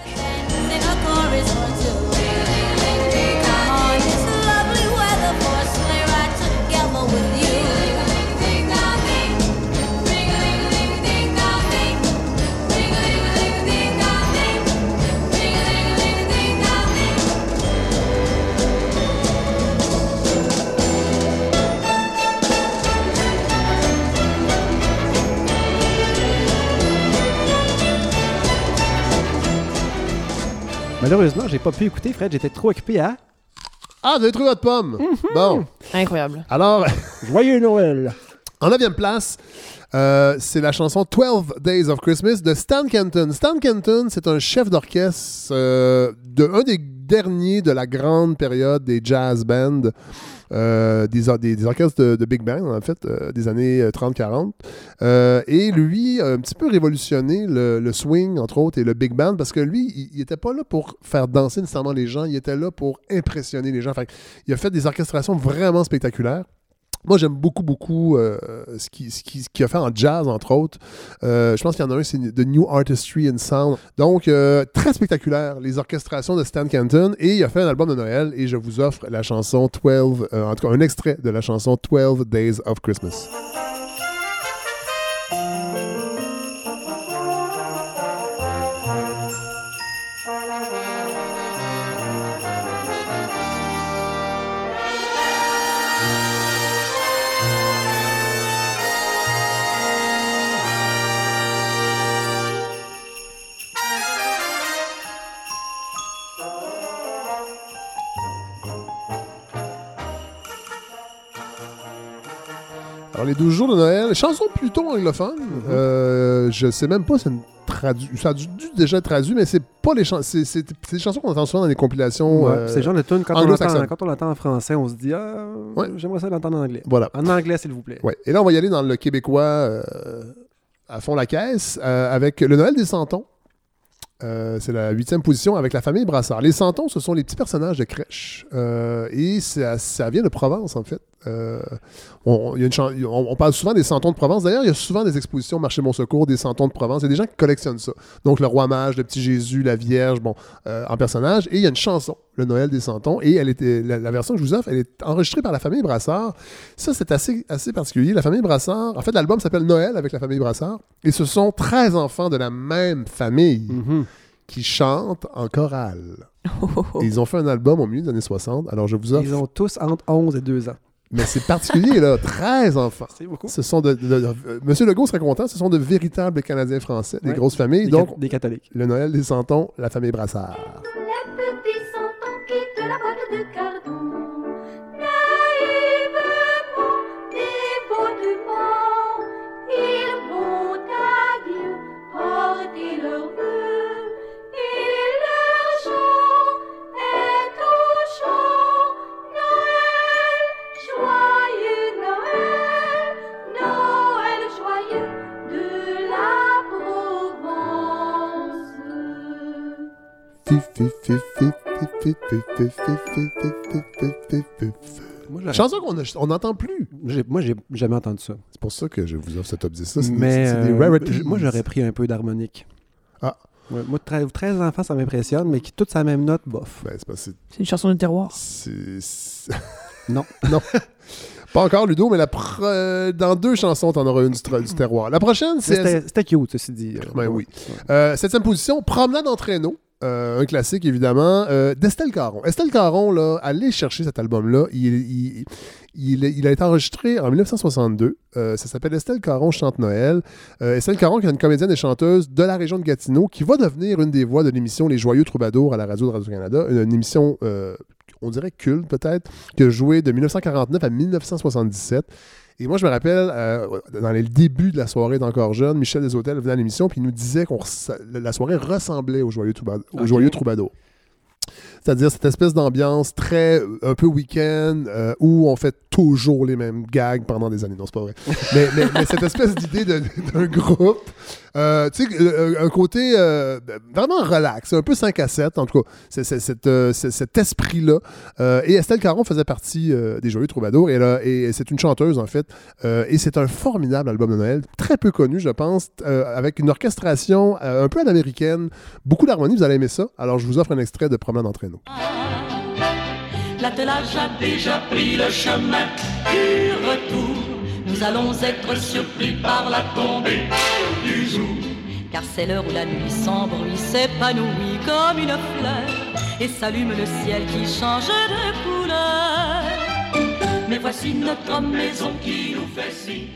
Malheureusement, j'ai pas pu écouter, Fred. J'étais trop occupé à. Ah, vous avez trouvé votre pomme! Bon. Incroyable. Alors, Joyeux Noël! En 9 place, euh, c'est la chanson 12 Days of Christmas de Stan Kenton. Stan Kenton, c'est un chef d'orchestre euh, de un des derniers de la grande période des jazz bands, euh, des, des- orchestres de, big band, en fait, euh, des années euh, 30-40. Euh, et lui a un petit peu révolutionné le, swing, entre autres, et le big band, parce que lui, il- il était pas là pour faire danser nécessairement les gens, il était là pour impressionner les gens. Il a fait des orchestrations vraiment spectaculaires. Moi, j'aime beaucoup, beaucoup euh, ce qu'il qui, a fait en jazz, entre autres. Euh, je pense qu'il y en a un, c'est The New Artistry and Sound. Donc, euh, très spectaculaire, les orchestrations de Stan Kenton. Et il a fait un album de Noël et je vous offre la chanson 12, euh, en tout cas un extrait de la chanson 12 Days of Christmas. Alors, les 12 jours de Noël, chanson plutôt anglophone. Euh, je sais même pas si ça a dû, dû déjà être traduit, mais c'est pas les chansons. C'est des chansons qu'on entend souvent dans les compilations. Ouais, euh, c'est genre de tune, quand on l'entend en français, on se dit Ah, j'aimerais ça l'entendre en anglais. Voilà. En anglais, s'il vous plaît. Ouais. Et là, on va y aller dans le québécois euh, à fond la caisse euh, avec le Noël des Santons. Euh, c'est la huitième position avec la famille Brassard. Les Santons, ce sont les petits personnages de crèche. Euh, et ça, ça vient de Provence, en fait. Euh, on, on- il y a une chan- on- on parle souvent des Santons de Provence. D'ailleurs, il y a souvent des expositions au Marché Mon Secours des Santons de Provence. Il y a des gens qui collectionnent ça. Donc, le Roi Mage, le Petit Jésus, la Vierge, bon, euh, en personnage. Et il y a une chanson, le Noël des Santons. Et elle était, la, la version que je vous offre, elle est enregistrée par la famille Brassard. Ça, c'est assez, assez particulier. La famille Brassard, en fait, l'album s'appelle Noël avec la famille Brassard. Et ce sont 13 enfants de la même famille qui chantent en chorale. Et ils ont fait un album au milieu des années 60. Alors, je vous offre. Ils ont tous entre 11 et 2 ans. Mais c'est particulier, là. 13 enfants. C'est beaucoup. Ce sont de, de- de- euh, Monsieur Legault serait content. Ce sont de véritables Canadiens français, des Ouais. grosses familles. Des Donc, des catholiques. Le Noël des Santons, la famille Brassard. Petit santon quitte la boîte de carton. Moi, Chanson qu'on a- on n'entend plus. J'ai- Moi, j'ai jamais entendu ça. C'est pour ça que je vous offre ce top 10. Ça, c'est des- Mais c'est des, euh, rarities. j- moi, j'aurais pris un peu d'harmonique. Ah. Ouais, moi, 13, 13 enfants, ça m'impressionne, mais qui toutes sa même note, bof. Ben, c'est une chanson de terroir. c'est- c'est- Non. non. Pas encore, Ludo, mais la pro- euh, dans deux chansons, t'en auras une du, tra- du terroir. La prochaine, Mais c'est. C'était c'était cute, ceci dit. Ben ouais. oui. Euh, septième position, Promenade en traîneau. Euh, un classique évidemment, euh, d'Estelle Caron. Estelle Caron, là, allez chercher cet album-là. Il, il- a été enregistré en 1962. Euh, ça s'appelle Estelle Caron chante Noël. Estelle Caron, qui est une comédienne et chanteuse de la région de Gatineau, qui va devenir une des voix de l'émission Les Joyeux Troubadours à la radio de Radio-Canada. Une, émission, on dirait culte peut-être, qui a joué de 1949 à 1977. Et moi, je me rappelle, euh, dans les débuts de la soirée d'Encore Jeune, Michel Deshôtels venait à l'émission puis il nous disait que la soirée ressemblait aux Joyeux, Trouba- aux Ok. Joyeux Troubadours. C'est-à-dire cette espèce d'ambiance très un peu week-end euh, où on fait toujours les mêmes gags pendant des années. Non, c'est pas vrai. mais, mais- mais cette espèce d'idée d'un groupe, euh, tu sais, euh, un côté euh, vraiment relax, un peu 5 à 7, en tout cas, euh, cet esprit-là. Euh, et Estelle Caron faisait partie euh, des Joyeux Troubadours et, et c'est une chanteuse, en fait. Euh, et c'est un formidable album de Noël, très peu connu, je pense, euh, avec une orchestration euh, un peu à l'américaine, beaucoup d'harmonie, vous allez aimer ça. Alors, je vous offre un extrait de Promenade en traîneau. L'attelage a déjà pris le chemin du retour. Nous allons être surpris par la tombée du jour. Car c'est l'heure où la nuit sans s'épanouit comme une fleur et s'allume le ciel qui change de couleur. Mais voici notre maison qui nous fait si.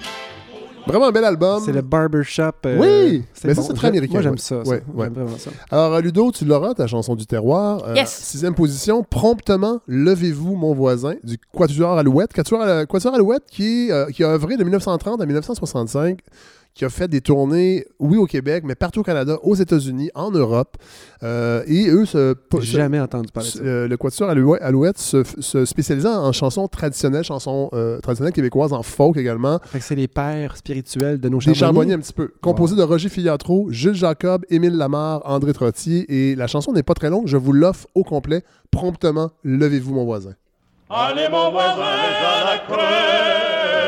Vraiment un bel album. C'est le barbershop. euh, oui, mais ça, c'est très américain. Moi, j'aime ouais. ça. ça. Ouais, ouais. J'aime vraiment ça. Alors, euh, Ludo, tu l'auras, ta chanson du terroir. Euh, Yes. Sixième position, Promptement, Levez-vous, mon voisin, du Quatuor Alouette. Quatuor, Quatuor Alouette qui, euh, qui a œuvré de 1930 à 1965, qui a fait des tournées, oui, au Québec, mais partout au Canada, aux États-Unis, en Europe. Euh, et eux, se, jamais entendu parler de ça. euh, le Quatuor Alou- Alouette se, se spécialisant en chansons traditionnelles, chansons euh, traditionnelles québécoises, en folk également. Fait que c'est les pères spirituels de nos Des charbonniers. charbonniers un petit peu. Composé de Roger Filiatro, Jules Jacob, Émile Lamarre, André Trottier. Et la chanson n'est pas très longue, je vous l'offre au complet. Promptement, levez-vous, mon voisin. Allez mon voisin à la crèche.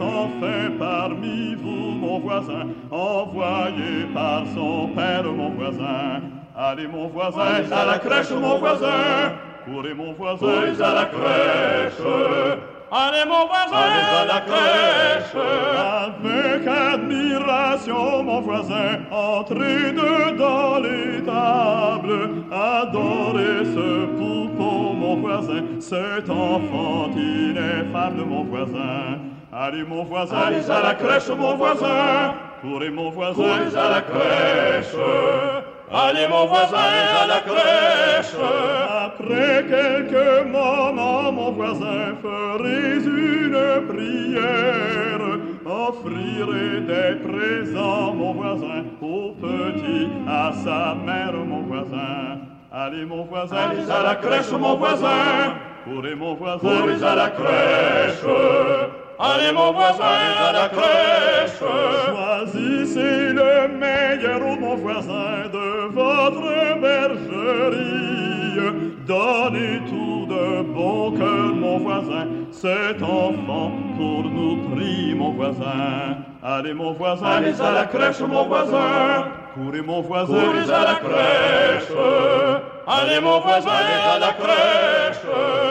Enfin parmi vous, mon voisin, envoyé par son père, mon voisin. Allez, mon voisin, à la crèche, mon voisin, courez, mon voisin, à la crèche. Allez, mon voisin, à la crèche. Avec admiration, mon voisin, entrez dedans les tables. Adorez ce poupon, mon voisin, cet enfant ineffable, mon voisin. Allez, mon voisin, allez à la crèche, mon voisin. Courez, mon voisin, courez à la crèche. Allez, mon voisin, à la crèche. Après quelques moments, mon voisin, ferez une prière. Offrirez des présents, mon voisin, au petit, à sa mère, mon voisin. Allez, mon voisin, allez à la crèche, mon voisin. Courez, mon voisin, courez à la crèche. Allez, mon voisin, à la crèche. Choisissez le meilleur, oh, mon voisin, de votre bergerie. Donnez tout de bon cœur, mon voisin. Cet enfant pour nous prie, mon voisin. Allez, mon voisin, allez à la crèche, mon voisin. Courez, mon voisin, courez à la crèche. Allez, mon voisin, à la crèche.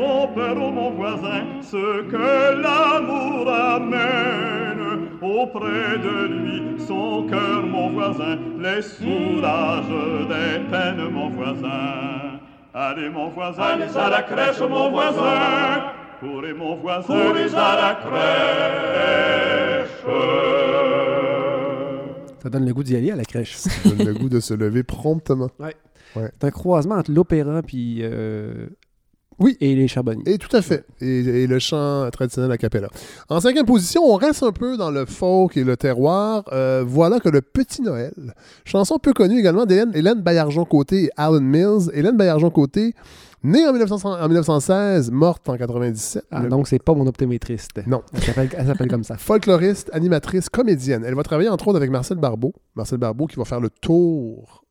Oh, mon voisin, ce que l'amour amène auprès de lui, son cœur, mon voisin, les soulage des peines, mon voisin. Allez, mon voisin, allez à la crèche, mon voisin. Courez, mon voisin, courez à la crèche. Ça donne le goût d'y aller à la crèche. Ça donne le goût de se lever promptement. Ouais. Ouais. C'est un croisement entre l'opéra puis euh, Oui. et les charbonniers. Et tout à fait. Et, et le chant traditionnel a cappella. En cinquième position, on reste un peu dans le folk et le terroir. Euh, voilà que le Petit Noël, chanson peu connue également d'Hélène Hélène Baillargeon-Côté et Alan Mills. Hélène Baillargeon-Côté, née en, 1900 en 1916, morte en 97. Ah, Le- donc c'est pas mon optométriste. Non. Elle s'appelle, elle s'appelle comme ça. Folkloriste, animatrice, comédienne. Elle va travailler entre autres avec Marcel Barbeau. Marcel Barbeau qui va faire le tour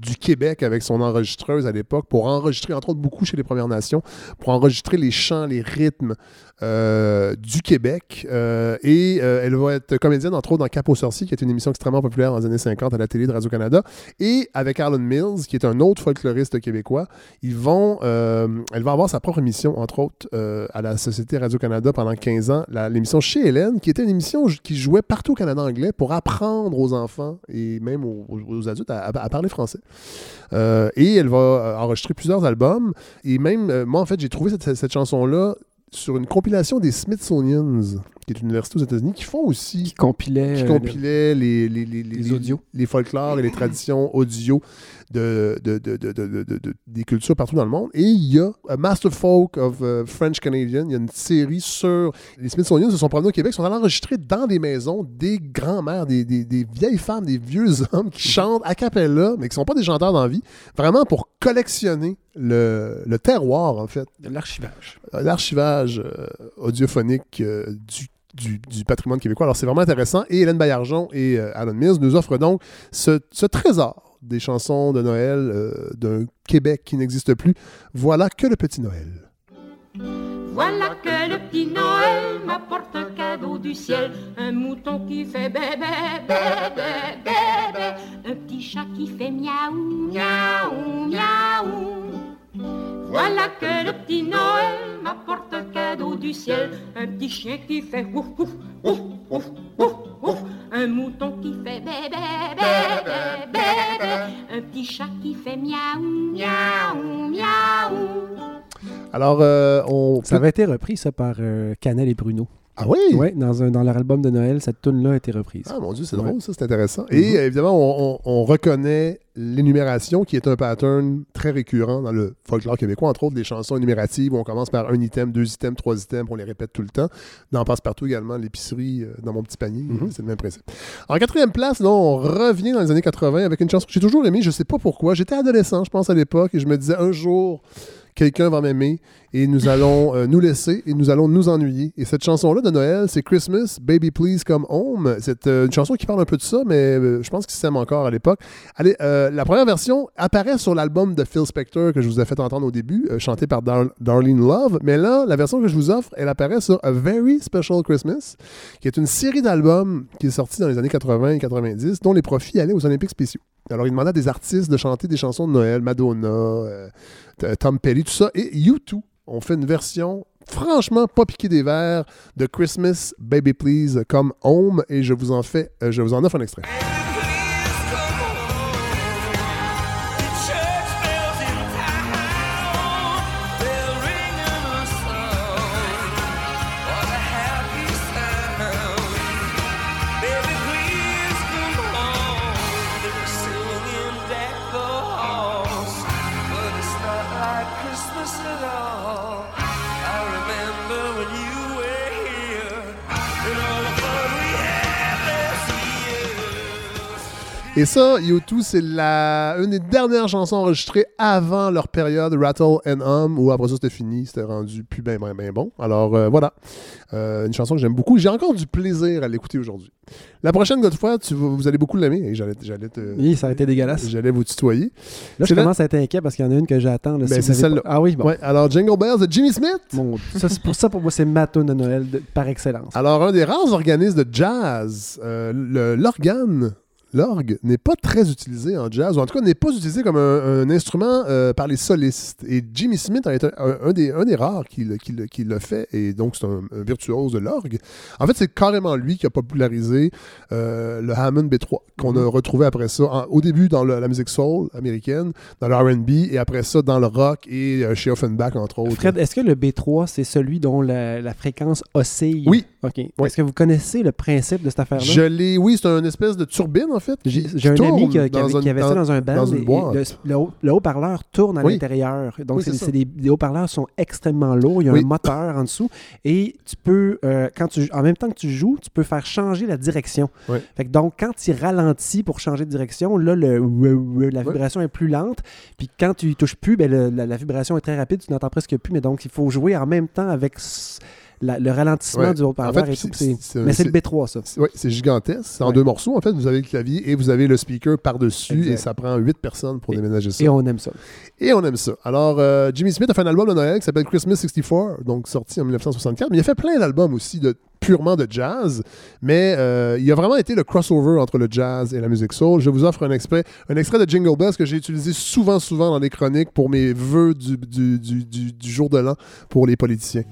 du Québec avec son enregistreuse à l'époque pour enregistrer, entre autres beaucoup chez les Premières Nations, pour enregistrer les chants, les rythmes euh, du Québec. Euh, et euh, elle va être comédienne, entre autres, dans Cap aux sorciers, qui est une émission extrêmement populaire dans les années 50 à la télé de Radio-Canada. Et avec Alan Mills, qui est un autre folkloriste québécois, ils vont, elle va avoir sa propre émission, entre autres, à la Société Radio-Canada pendant 15 ans, l'émission Chez Hélène, qui était une émission qui jouait partout au Canada anglais pour apprendre aux enfants et même aux, adultes à parler français. Euh, et elle va euh, enregistrer plusieurs albums. Et même, euh, moi, en fait, j'ai trouvé cette, cette chanson-là sur une compilation des Smithsonians, qui est une université aux États-Unis, qui font aussi. Qui compilait, Qui compilait les, les, les, les, les audios. les folklores et les traditions audio de, de, de, de- de- de- de- des cultures partout dans le monde. Et il y a A Master Folk of euh, French Canadian. Il y a une série sur. Les Smithsonians se sont promenés au Québec, sont allés enregistrer dans des maisons des grands-mères, des, des- des vieilles femmes, des vieux hommes qui chantent a cappella, mais qui ne sont pas des chanteurs d'envie, vraiment pour collectionner le, le terroir, en fait. L'archivage. Euh, L'archivage euh, audiophonique euh, du du, du patrimoine québécois. Alors, c'est vraiment intéressant. Et Hélène Baillargeon et euh, Alan Mills nous offrent donc ce, ce trésor des chansons de Noël euh, d'un Québec qui n'existe plus. Voilà que le petit Noël. Voilà que le petit Noël m'apporte un cadeau du ciel, un mouton qui fait bébé, bébé, bébé, un petit chat qui fait miaou, miaou, miaou. Voilà que le petit Noël m'apporte un cadeau du ciel, un petit chien qui fait ouf, ouf, ouf, ouf, ouf, ouf, un mouton qui fait bébé, bébé, bébé, un petit chat qui fait miaou, miaou, miaou. Alors, euh, on. Ça avait été repris, ça, par euh, Canel et Bruno. Ah oui? Oui, dans, un- dans leur album de Noël, cette tune-là a été reprise. Ah mon Dieu, c'est Ouais. drôle, ça, c'est intéressant. Et euh, évidemment, on, on- on reconnaît l'énumération qui est un pattern très récurrent dans le folklore québécois, entre autres des chansons énumératives où on commence par un item, deux items, trois items, on les répète tout le temps. Dans Passe-Partout également, l'épicerie euh, dans mon petit panier, c'est le même principe. En quatrième place, là, on revient dans les années 80 avec une chanson que j'ai toujours aimée, je sais pas pourquoi. J'étais adolescent, je pense, à l'époque, et je me disais un jour, quelqu'un va m'aimer et nous allons euh, nous laisser et nous allons nous ennuyer. Et cette chanson-là de Noël, c'est Christmas, Baby Please Come Home. C'est euh, une chanson qui parle un peu de ça, mais euh, je pense qu'il s'aime encore à l'époque. Allez, la première version apparaît sur l'album de Phil Spector que je vous ai fait entendre au début, chanté par Dar- Darlene Love. Mais là, la version que je vous offre, elle apparaît sur A Very Special Christmas, qui est une série d'albums qui est sortie dans les années 80 et 90, dont les profits allaient aux Olympiques spéciaux. Alors, il demandait à des artistes de chanter des chansons de Noël, Madonna, Tom Petty, tout ça. Et U2 ont fait une version franchement pas piquée des verres de Christmas Baby Please comme Home. Et je vous en fais, euh, je vous en offre un extrait. Et ça, U2, c'est la, une des dernières chansons enregistrées avant leur période Rattle and Hum, où après ça c'était fini, c'était rendu plus bien ben, ben bon. Alors euh, voilà, Euh, une chanson que j'aime beaucoup. J'ai encore du plaisir à l'écouter aujourd'hui. La prochaine Godefroy, tu, vas- vous allez beaucoup l'aimer. Et J'allais, j'allais te, Oui, ça a été dégueulasse. J'allais vous tutoyer. Là, je la- commence à être inquiet parce qu'il y en a une que j'attends. Ben, si c'est celle-là. pas- Ah oui, bon. Ouais, alors Jingle Bells de Jimmy Smith. Mon- ça, c'est pour ça, pour moi, c'est ma tune de Noël de- par excellence. Alors, un des rares organismes de jazz, euh, l'organe, l'orgue, n'est pas très utilisé en jazz, ou en tout cas n'est pas utilisé comme un, un instrument euh, par les solistes. Et Jimmy Smith en est un, des, un des rares qui, le- qui le- qui le fait, et donc c'est un, virtuose de l'orgue. En fait, c'est carrément lui qui a popularisé euh, le Hammond B3, qu'on a retrouvé après ça, en- au début dans le- la musique soul américaine, dans le RB, et après ça dans le rock et euh, chez Offenbach, entre autres. Fred, est-ce que le B3, c'est celui dont la, la fréquence oscille? Oui. OK. Est-ce que vous connaissez le principe de cette affaire-là? Je l'ai, oui, c'est une espèce de turbine, en fait. J'ai un ami qui, avait, un- qui avait ça dans un band. Dans une et- et boîte. le, le haut- le haut-parleur tourne à Oui. l'intérieur. Donc, Oui, ça. c'est des, les haut-parleurs sont extrêmement lourds. Il y a un moteur en dessous. Et tu peux, euh, quand tu, en même temps que tu joues, tu peux faire changer la direction. Oui. Fait que donc, quand tu ralentis pour changer de direction, là, le, la vibration est plus lente. Puis quand tu touches plus, ben, le- la, la vibration est très rapide. Tu n'entends presque plus. Mais donc, il faut jouer en même temps avec la- le ralentissement Ouais. du haut-parleur En fait, et tout. Mais c'est le c'est- B3, ça. Oui, c'est gigantesque. C'est en Ouais. deux morceaux. En fait, vous avez le clavier et vous avez le speaker par-dessus et ça prend huit personnes pour déménager ça. Et on aime ça. Et on aime ça. Alors, euh, Jimmy Smith a fait un album de Noël qui s'appelle Christmas 64, donc sorti en 1964. Mais il a fait plein d'albums aussi de purement de jazz. Mais euh, il a vraiment été le crossover entre le jazz et la musique soul. Je vous offre un extrait, un extrait de Jingle Bells que j'ai utilisé souvent, souvent dans les chroniques pour mes vœux du, du- du- du- du jour de l'an pour les politiciens.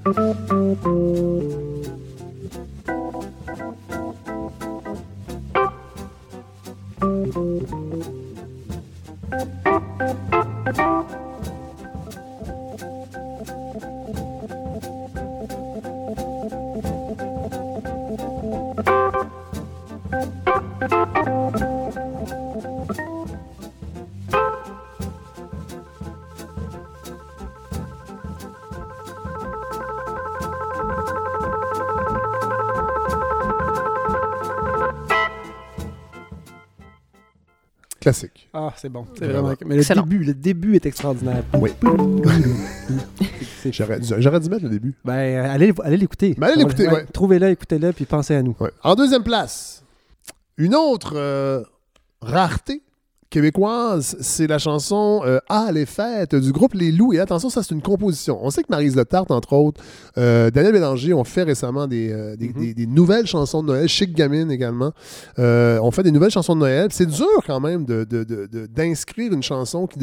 Classique. Ah, c'est bon. C'est Vraiment. vraiment. Mais le Excellent. début, le début est extraordinaire. Oui. J'aurais dû, j'aurais dû mettre le début. Ben, euh, allez, allez l'écouter. Ben, allez l'écouter, ouais. Trouvez-le, écoutez-le, puis pensez à nous. Ouais. En deuxième place, une autre euh, rareté québécoise, c'est la chanson euh, Ah, les fêtes du groupe Les Loups. Et attention, ça, c'est une composition. On sait que Marise Le Tarte, entre autres, euh, Daniel Bélanger ont fait récemment des, euh, des, des- des nouvelles chansons de Noël. Chic Gamine également. Ont fait des nouvelles chansons de Noël. C'est dur quand même de- de- de- de- d'inscrire une chanson qui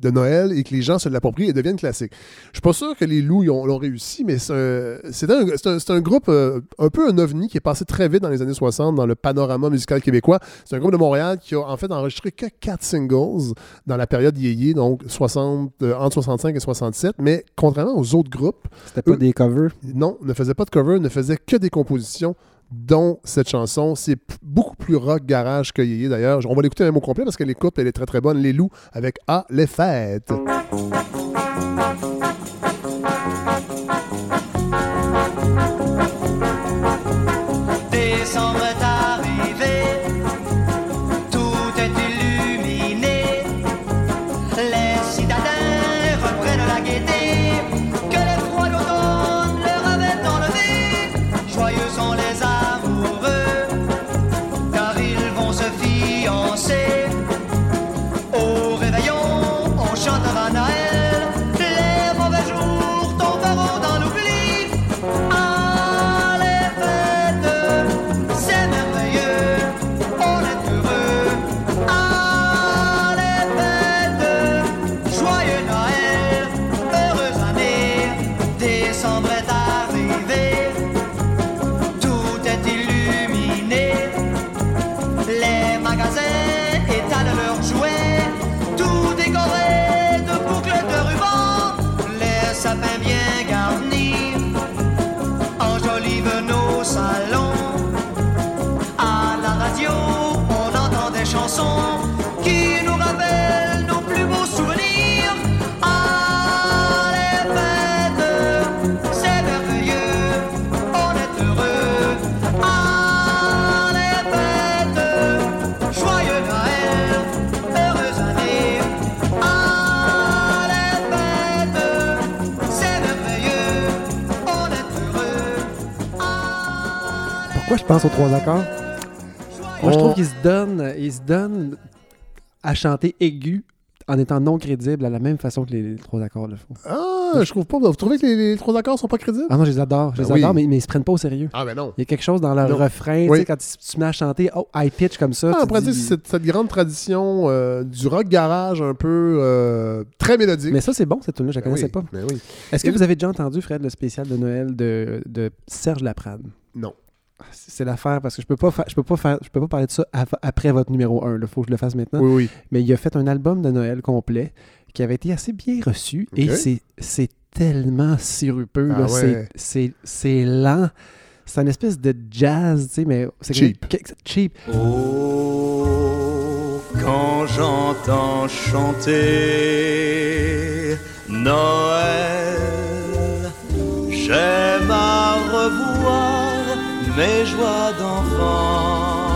de Noël et que les gens se l'approprient et deviennent classiques. Je suis pas sûr que les loups l'ont réussi, mais c'est un, groupe euh, un peu un ovni qui est passé très vite dans les années 60 dans le panorama musical québécois. C'est un groupe de Montréal qui a en fait enregistré que quatre singles dans la période yéyé, donc 60, euh, entre 65 et 67, mais contrairement aux autres groupes, C'était pas eux- des covers? non, ne faisait pas de cover, ne faisait que des compositions dont cette chanson. C'est beaucoup plus rock garage que Yéyé d'ailleurs. On va l'écouter même au complet parce que l'écoute, elle est très très bonne. Les loups avec Ah, les fêtes. Pourquoi je pense aux trois accords? Moi, je trouve qu'ils se donnent, ils se à chanter aigu en étant non crédible à la même façon que les, les trois accords le font. Ah, je trouve pas. Vous trouvez que les, les trois accords sont pas crédibles? Ah non, je les adore, je les Ben oui. adore, mais, mais ils se prennent pas au sérieux. Ah, ben non. Il y a quelque chose dans leur Non. refrain, tu sais, quand tu, tu mets à chanter oh, high pitch comme ça. Ah, pourrait dis- c'est cette, grande tradition euh, du rock garage un peu euh, très mélodique. Mais ça, c'est bon, cette tune là je la Ben connaissais oui, pas. ben oui. Est-ce que Et- vous avez déjà entendu, Fred, le spécial de Noël de, de Serge Laprade? Non. C'est l'affaire parce que je peux pas je peux pas faire, je peux pas parler de ça av- après votre numéro 1. Il faut que je le fasse maintenant. Oui, oui. Mais il a fait un album de Noël complet qui avait été assez bien reçu et c'est, c'est tellement sirupeux. Ah là. ouais. C'est, c'est, c'est lent. C'est une espèce de jazz, tu sais, mais c'est Cheap. que- cheap. Oh, quand j'entends chanter Noël, j'aime à revoir mes joies d'enfant.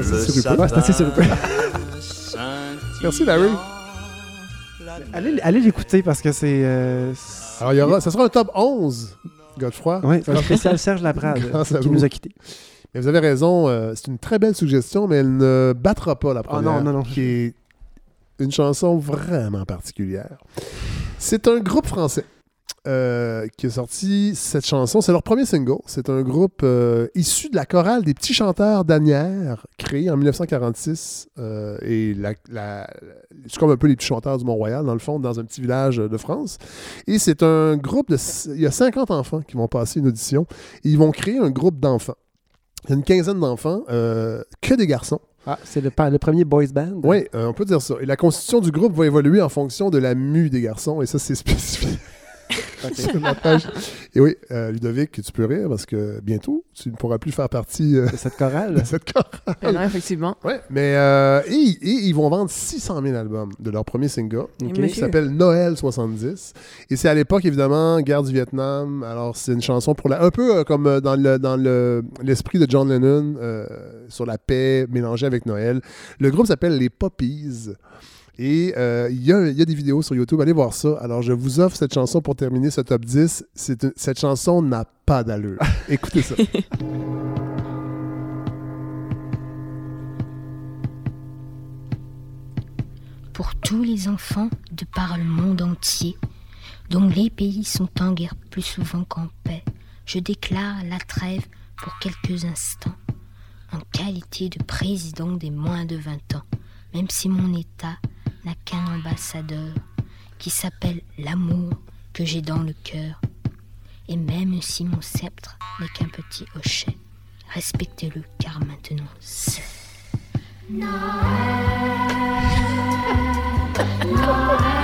C'est c'est assez sirupeux. Merci, Larry. Allez, allez l'écouter parce que c'est, euh, Alors, il y aura, ça sera un top 11, Godefroy. Oui, c'est un spécial Serge Laprade qui vous. nous a quittés. Mais vous avez raison, euh, c'est une très belle suggestion, mais elle ne battra pas la Ah première, non, non, non. qui est une chanson vraiment particulière. C'est un groupe français euh, qui a sorti cette chanson. C'est leur premier single. C'est un groupe euh, issu de la chorale des petits chanteurs d'Anières, créé en 1946. euh, et la, la- c'est comme un peu les petits chanteurs du Mont-Royal, dans le fond, dans un petit village de France. Et c'est un groupe de... Il y a 50 enfants qui vont passer une audition. Et ils vont créer un groupe d'enfants. Il y a une quinzaine d'enfants, que des garçons. Ah, c'est le, le premier boys band? Oui, on peut dire ça. Et la constitution du groupe va évoluer en fonction de la mue des garçons, et ça, c'est spécifié. Sur la page. Et oui, euh, Ludovic, tu peux rire parce que bientôt, tu ne pourras plus faire partie euh, de cette chorale. de cette chorale. Ben non, effectivement. Ouais, mais euh, et, et ils vont vendre 600 000 albums de leur premier single, qui s'appelle Noël 70. Et c'est à l'époque, évidemment, guerre du Vietnam. Alors, c'est une chanson pour la, un peu euh, comme dans le dans le- l'esprit de John Lennon euh, sur la paix mélangée avec Noël. Le groupe s'appelle les Poppies. Et euh, il y, a, il y a des vidéos sur YouTube, allez voir ça. Alors, je vous offre cette chanson pour terminer ce top 10. C'est une- cette chanson n'a pas d'allure. Écoutez ça. pour tous les enfants de par le monde entier, dont les pays sont en guerre plus souvent qu'en paix, je déclare la trêve pour quelques instants, en qualité de président des moins de 20 ans, même si mon État qu'un ambassadeur, qui s'appelle l'amour que j'ai dans le cœur, et même si mon sceptre n'est qu'un petit hochet, respectez-le car maintenant c'est...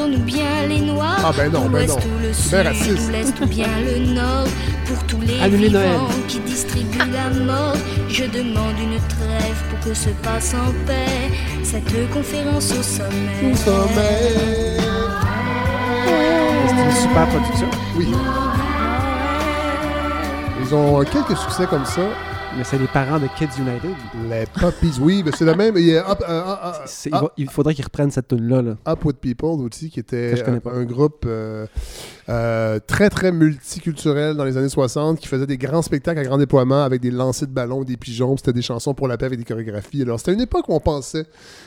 jaunes ou bien les noirs, Ah ben non, ben non. ou le C'est bien sud raciste. ou l'est ou bien le nord, pour tous les vivants Noël. qui distribuent la mort, je demande une trêve pour que se passe en paix cette conférence au sommet. C'est une super production. Oui. Ils ont euh, quelques succès comme ça. Mais c'est les parents de Kids United. Les Puppies, oui, mais c'est le même. Il, y a Up, C'est- il, va- il faudrait qu'ils reprennent cette tune-là. Là. Up with People aussi, qui était un, groupe euh, euh, très, très multiculturel dans les années 60 qui faisait des grands spectacles à grand déploiement avec des lancers de ballons, des pigeons. C'était des chansons pour la paix avec des chorégraphies. Alors, c'était une époque où on pensait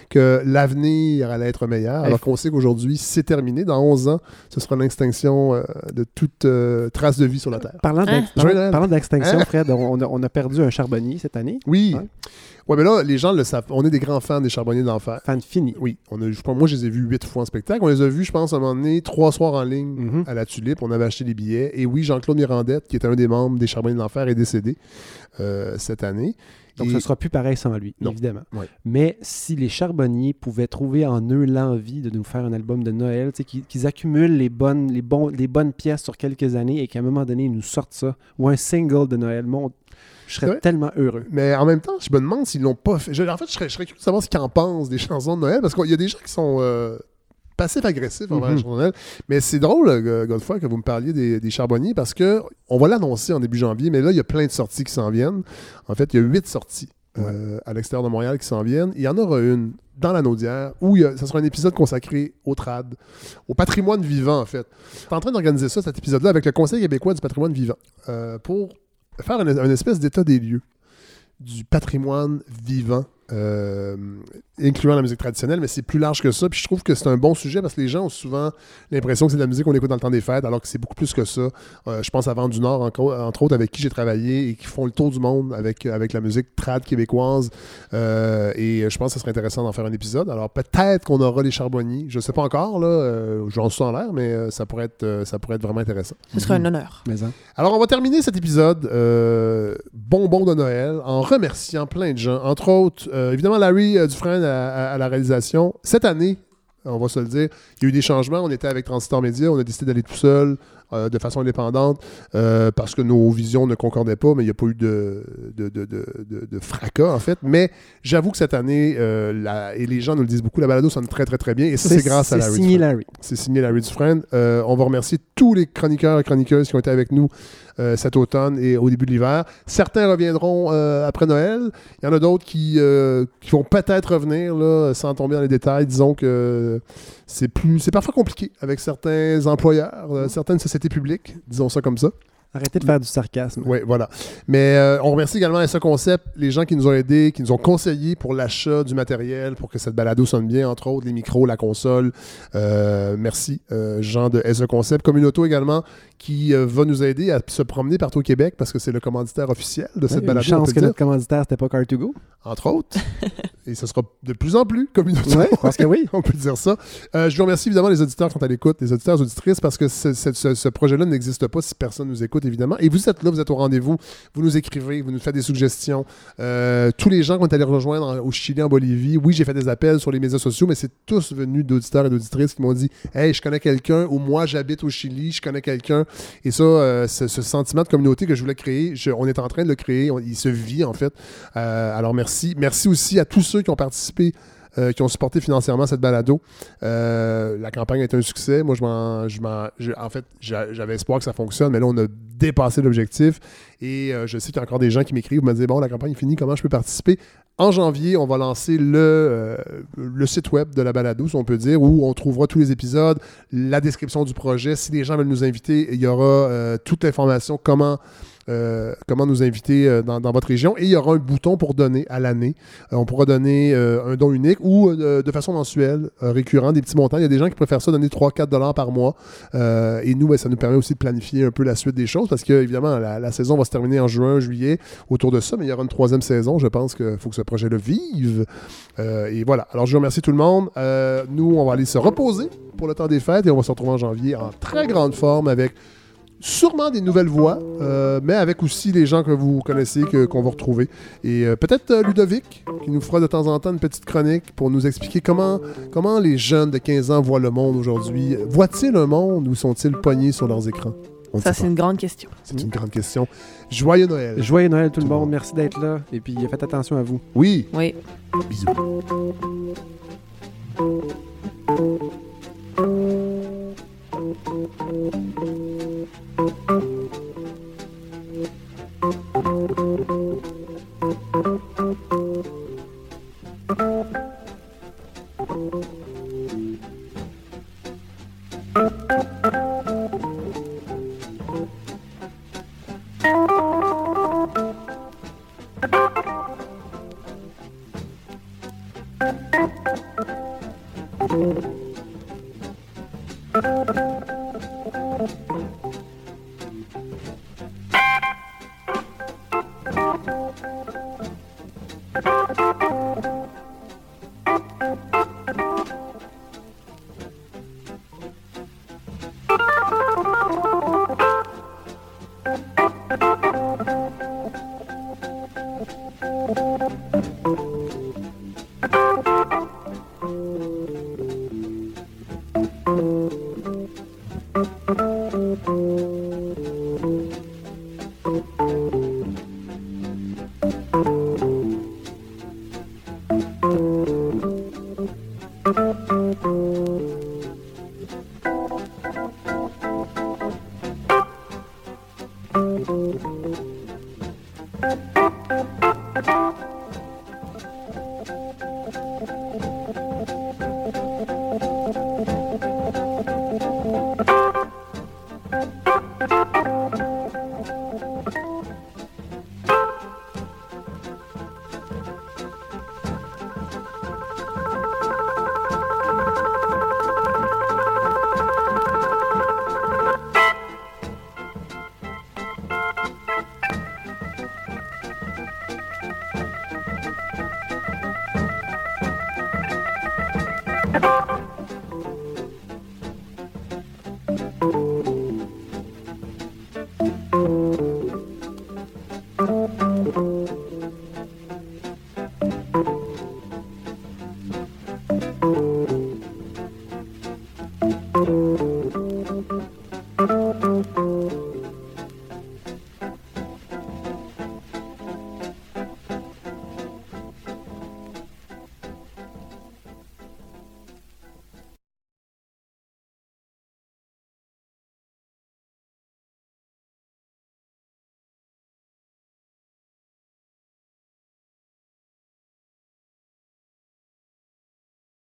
que l'avenir allait être meilleur, alors qu'on sait qu'aujourd'hui, c'est terminé. Dans 11 ans, ce sera l'extinction euh, de toute euh, trace de vie sur la Terre. Parlant parlant d'extinction, Hein? Fred, on a, on a perdu un charbonnier cette année? Oui. Ouais. Ouais, mais là, les gens le savent. On est des grands fans des Charbonniers d'Enfer. Fans finis. Oui. On a, je pense, moi, je les ai vus huit fois en spectacle. On les a vus, je pense, à un moment donné, trois soirs en ligne Mhm. à la Tulipe. On avait acheté les billets. Et oui, Jean-Claude Mirandette, qui est un des membres des Charbonniers d'Enfer, est décédé euh, cette année. Donc, ce sera plus pareil sans lui, Non. évidemment. Mais si les charbonniers pouvaient trouver en eux l'envie de nous faire un album de Noël, qu'ils accumulent les bonnes, les, bons, les bonnes pièces sur quelques années et qu'à un moment donné, ils nous sortent ça, ou un single de Noël, mon, je serais tellement heureux. Mais en même temps, je me demande s'ils l'ont pas fait. Je- en fait, je serais, je serais curieux de savoir ce qu'ils en pensent des chansons de Noël, parce qu'il y a des gens qui sont euh, passifs-agressifs envers Mhm. les chansons de Noël. Mais c'est drôle, euh, Godefroy, que vous me parliez des, des charbonniers, parce que on va l'annoncer en début janvier, mais là, il y a plein de sorties qui s'en viennent. En fait, il y a huit sorties euh, à l'extérieur de Montréal qui s'en viennent. Il y en aura une dans la Naudière, où il y a- ça sera un épisode consacré au trad, au patrimoine vivant, en fait. Je suis en train d'organiser ça, cet épisode-là, avec le Conseil québécois du patrimoine vivant, euh, pour faire une espèce d'état des lieux du patrimoine vivant, euh, incluant la musique traditionnelle, mais c'est plus large que ça. Puis je trouve que c'est un bon sujet parce que les gens ont souvent l'impression que c'est de la musique qu'on écoute dans le temps des fêtes, alors que c'est beaucoup plus que ça. Euh, je pense à Vent du Nord, entre, autres, avec qui j'ai travaillé et qui font le tour du monde avec, avec la musique trad québécoise. Euh, et je pense que ce serait intéressant d'en faire un épisode. Alors peut-être qu'on aura les charbonniers. Je sais pas encore, là. Euh, J'en suis en l'air, mais ça, pourrait être, ça pourrait être vraiment intéressant. Ce serait un honneur. Mais hein. Alors, on va terminer cet épisode euh, bonbon de Noël en remerciant plein de gens. Entre autres, évidemment, Larry euh, Dufresne à, à- à la réalisation. Cette année, On va se le dire. Il y a eu des changements. On était avec Transistor Media. On a décidé d'aller tout seul, euh, de façon indépendante, euh, parce que nos visions ne concordaient pas, mais il n'y a pas eu de, de, de- de- de- de fracas, en fait. Mais j'avoue que cette année, euh, la- et les gens nous le disent beaucoup, la balado sonne très, très, très bien. Et ça, C'est- c'est grâce à c'est Larry. signé Dufresne. Larry. C'est signé Larry Dufresne. On va remercier tous les chroniqueurs et chroniqueuses qui ont été avec nous cet automne et au début de l'hiver. Certains reviendront après Noël. Il y en a d'autres qui, qui vont peut-être revenir là, sans tomber dans les détails. Disons que c'est plus, c'est parfois compliqué avec certains employeurs, certaines sociétés publiques, disons ça comme ça. Arrêtez de faire du sarcasme. Oui, voilà. Mais euh, on remercie également SA Concept, les gens qui nous ont aidés, qui nous ont conseillés pour l'achat du matériel, pour que cette balado sonne bien, entre autres, les micros, la console. Euh, merci, euh, Jean de SA Concept. Communauto également, qui euh, va nous aider à se promener partout au Québec, parce que c'est le commanditaire officiel de cette Une balado. on chance que dire. notre commanditaire, c'était pas Car2Go. Entre autres. Et ce sera de plus en plus Communauto. Ouais, parce que oui. on peut dire ça. Euh, je vous remercie évidemment les auditeurs qui sont à l'écoute, les auditeurs et auditrices, parce que ce- ce projet-là n'existe pas si personne nous écoute, évidemment. Et vous êtes là, vous êtes au rendez-vous, vous nous écrivez, vous nous faites des suggestions. Euh, tous les gens qui ont allé rejoindre au Chili, en Bolivie, oui, j'ai fait des appels sur les médias sociaux, mais c'est tous venus d'auditeurs et d'auditrices qui m'ont dit Hey, je connais quelqu'un, ou moi j'habite au Chili, je connais quelqu'un. Et ça, euh, ce, sentiment de communauté que je voulais créer, on est en train de le créer, il se vit en fait. Euh, alors merci. Merci aussi à tous ceux qui ont participé qui ont supporté financièrement cette balado. Euh, la campagne été un succès. Moi, je m'en, je m'en- en fait, j'a- j'avais espoir que ça fonctionne, mais là, on a dépassé l'objectif. Et euh, je sais qu'il y a encore des gens qui m'écrivent, me disent bon, la campagne est finie, comment je peux participer? En janvier, on va lancer le, euh, site web de la balado, si on peut dire, où on trouvera tous les épisodes, la description du projet. Si les gens veulent nous inviter, il y aura euh, toute l'information comment. Euh, comment nous inviter euh, dans, votre région. Et il y aura un bouton pour donner à l'année. Euh, on pourra donner un don unique ou de façon mensuelle, récurrent, des petits montants. Il y a des gens qui préfèrent ça donner 3-4 dollars par mois. Et nous, ben, ça nous permet aussi de planifier un peu la suite des choses parce que, évidemment, la, saison va se terminer en juin, juillet, autour de ça. Mais il y aura une troisième saison. Je pense qu'il faut que ce projet-là vive. Et voilà. Alors, je remercie tout le monde. Nous, on va aller se reposer pour le temps des fêtes et on va se retrouver en janvier en très grande forme avec sûrement des nouvelles voix, euh, mais avec aussi les gens que vous connaissez, que- qu'on va retrouver. Et euh, peut-être euh, Ludovic, qui nous fera de temps en temps une petite chronique pour nous expliquer comment, comment les jeunes de 15 ans voient le monde aujourd'hui. Voient-ils un monde ou sont-ils pognés sur leurs écrans? On Ça, c'est pas. une grande question. C'est une grande question. Joyeux Noël. Joyeux Noël tout le monde. Merci d'être là. Et puis faites attention à vous. Oui. Oui. Bisous. Thank you.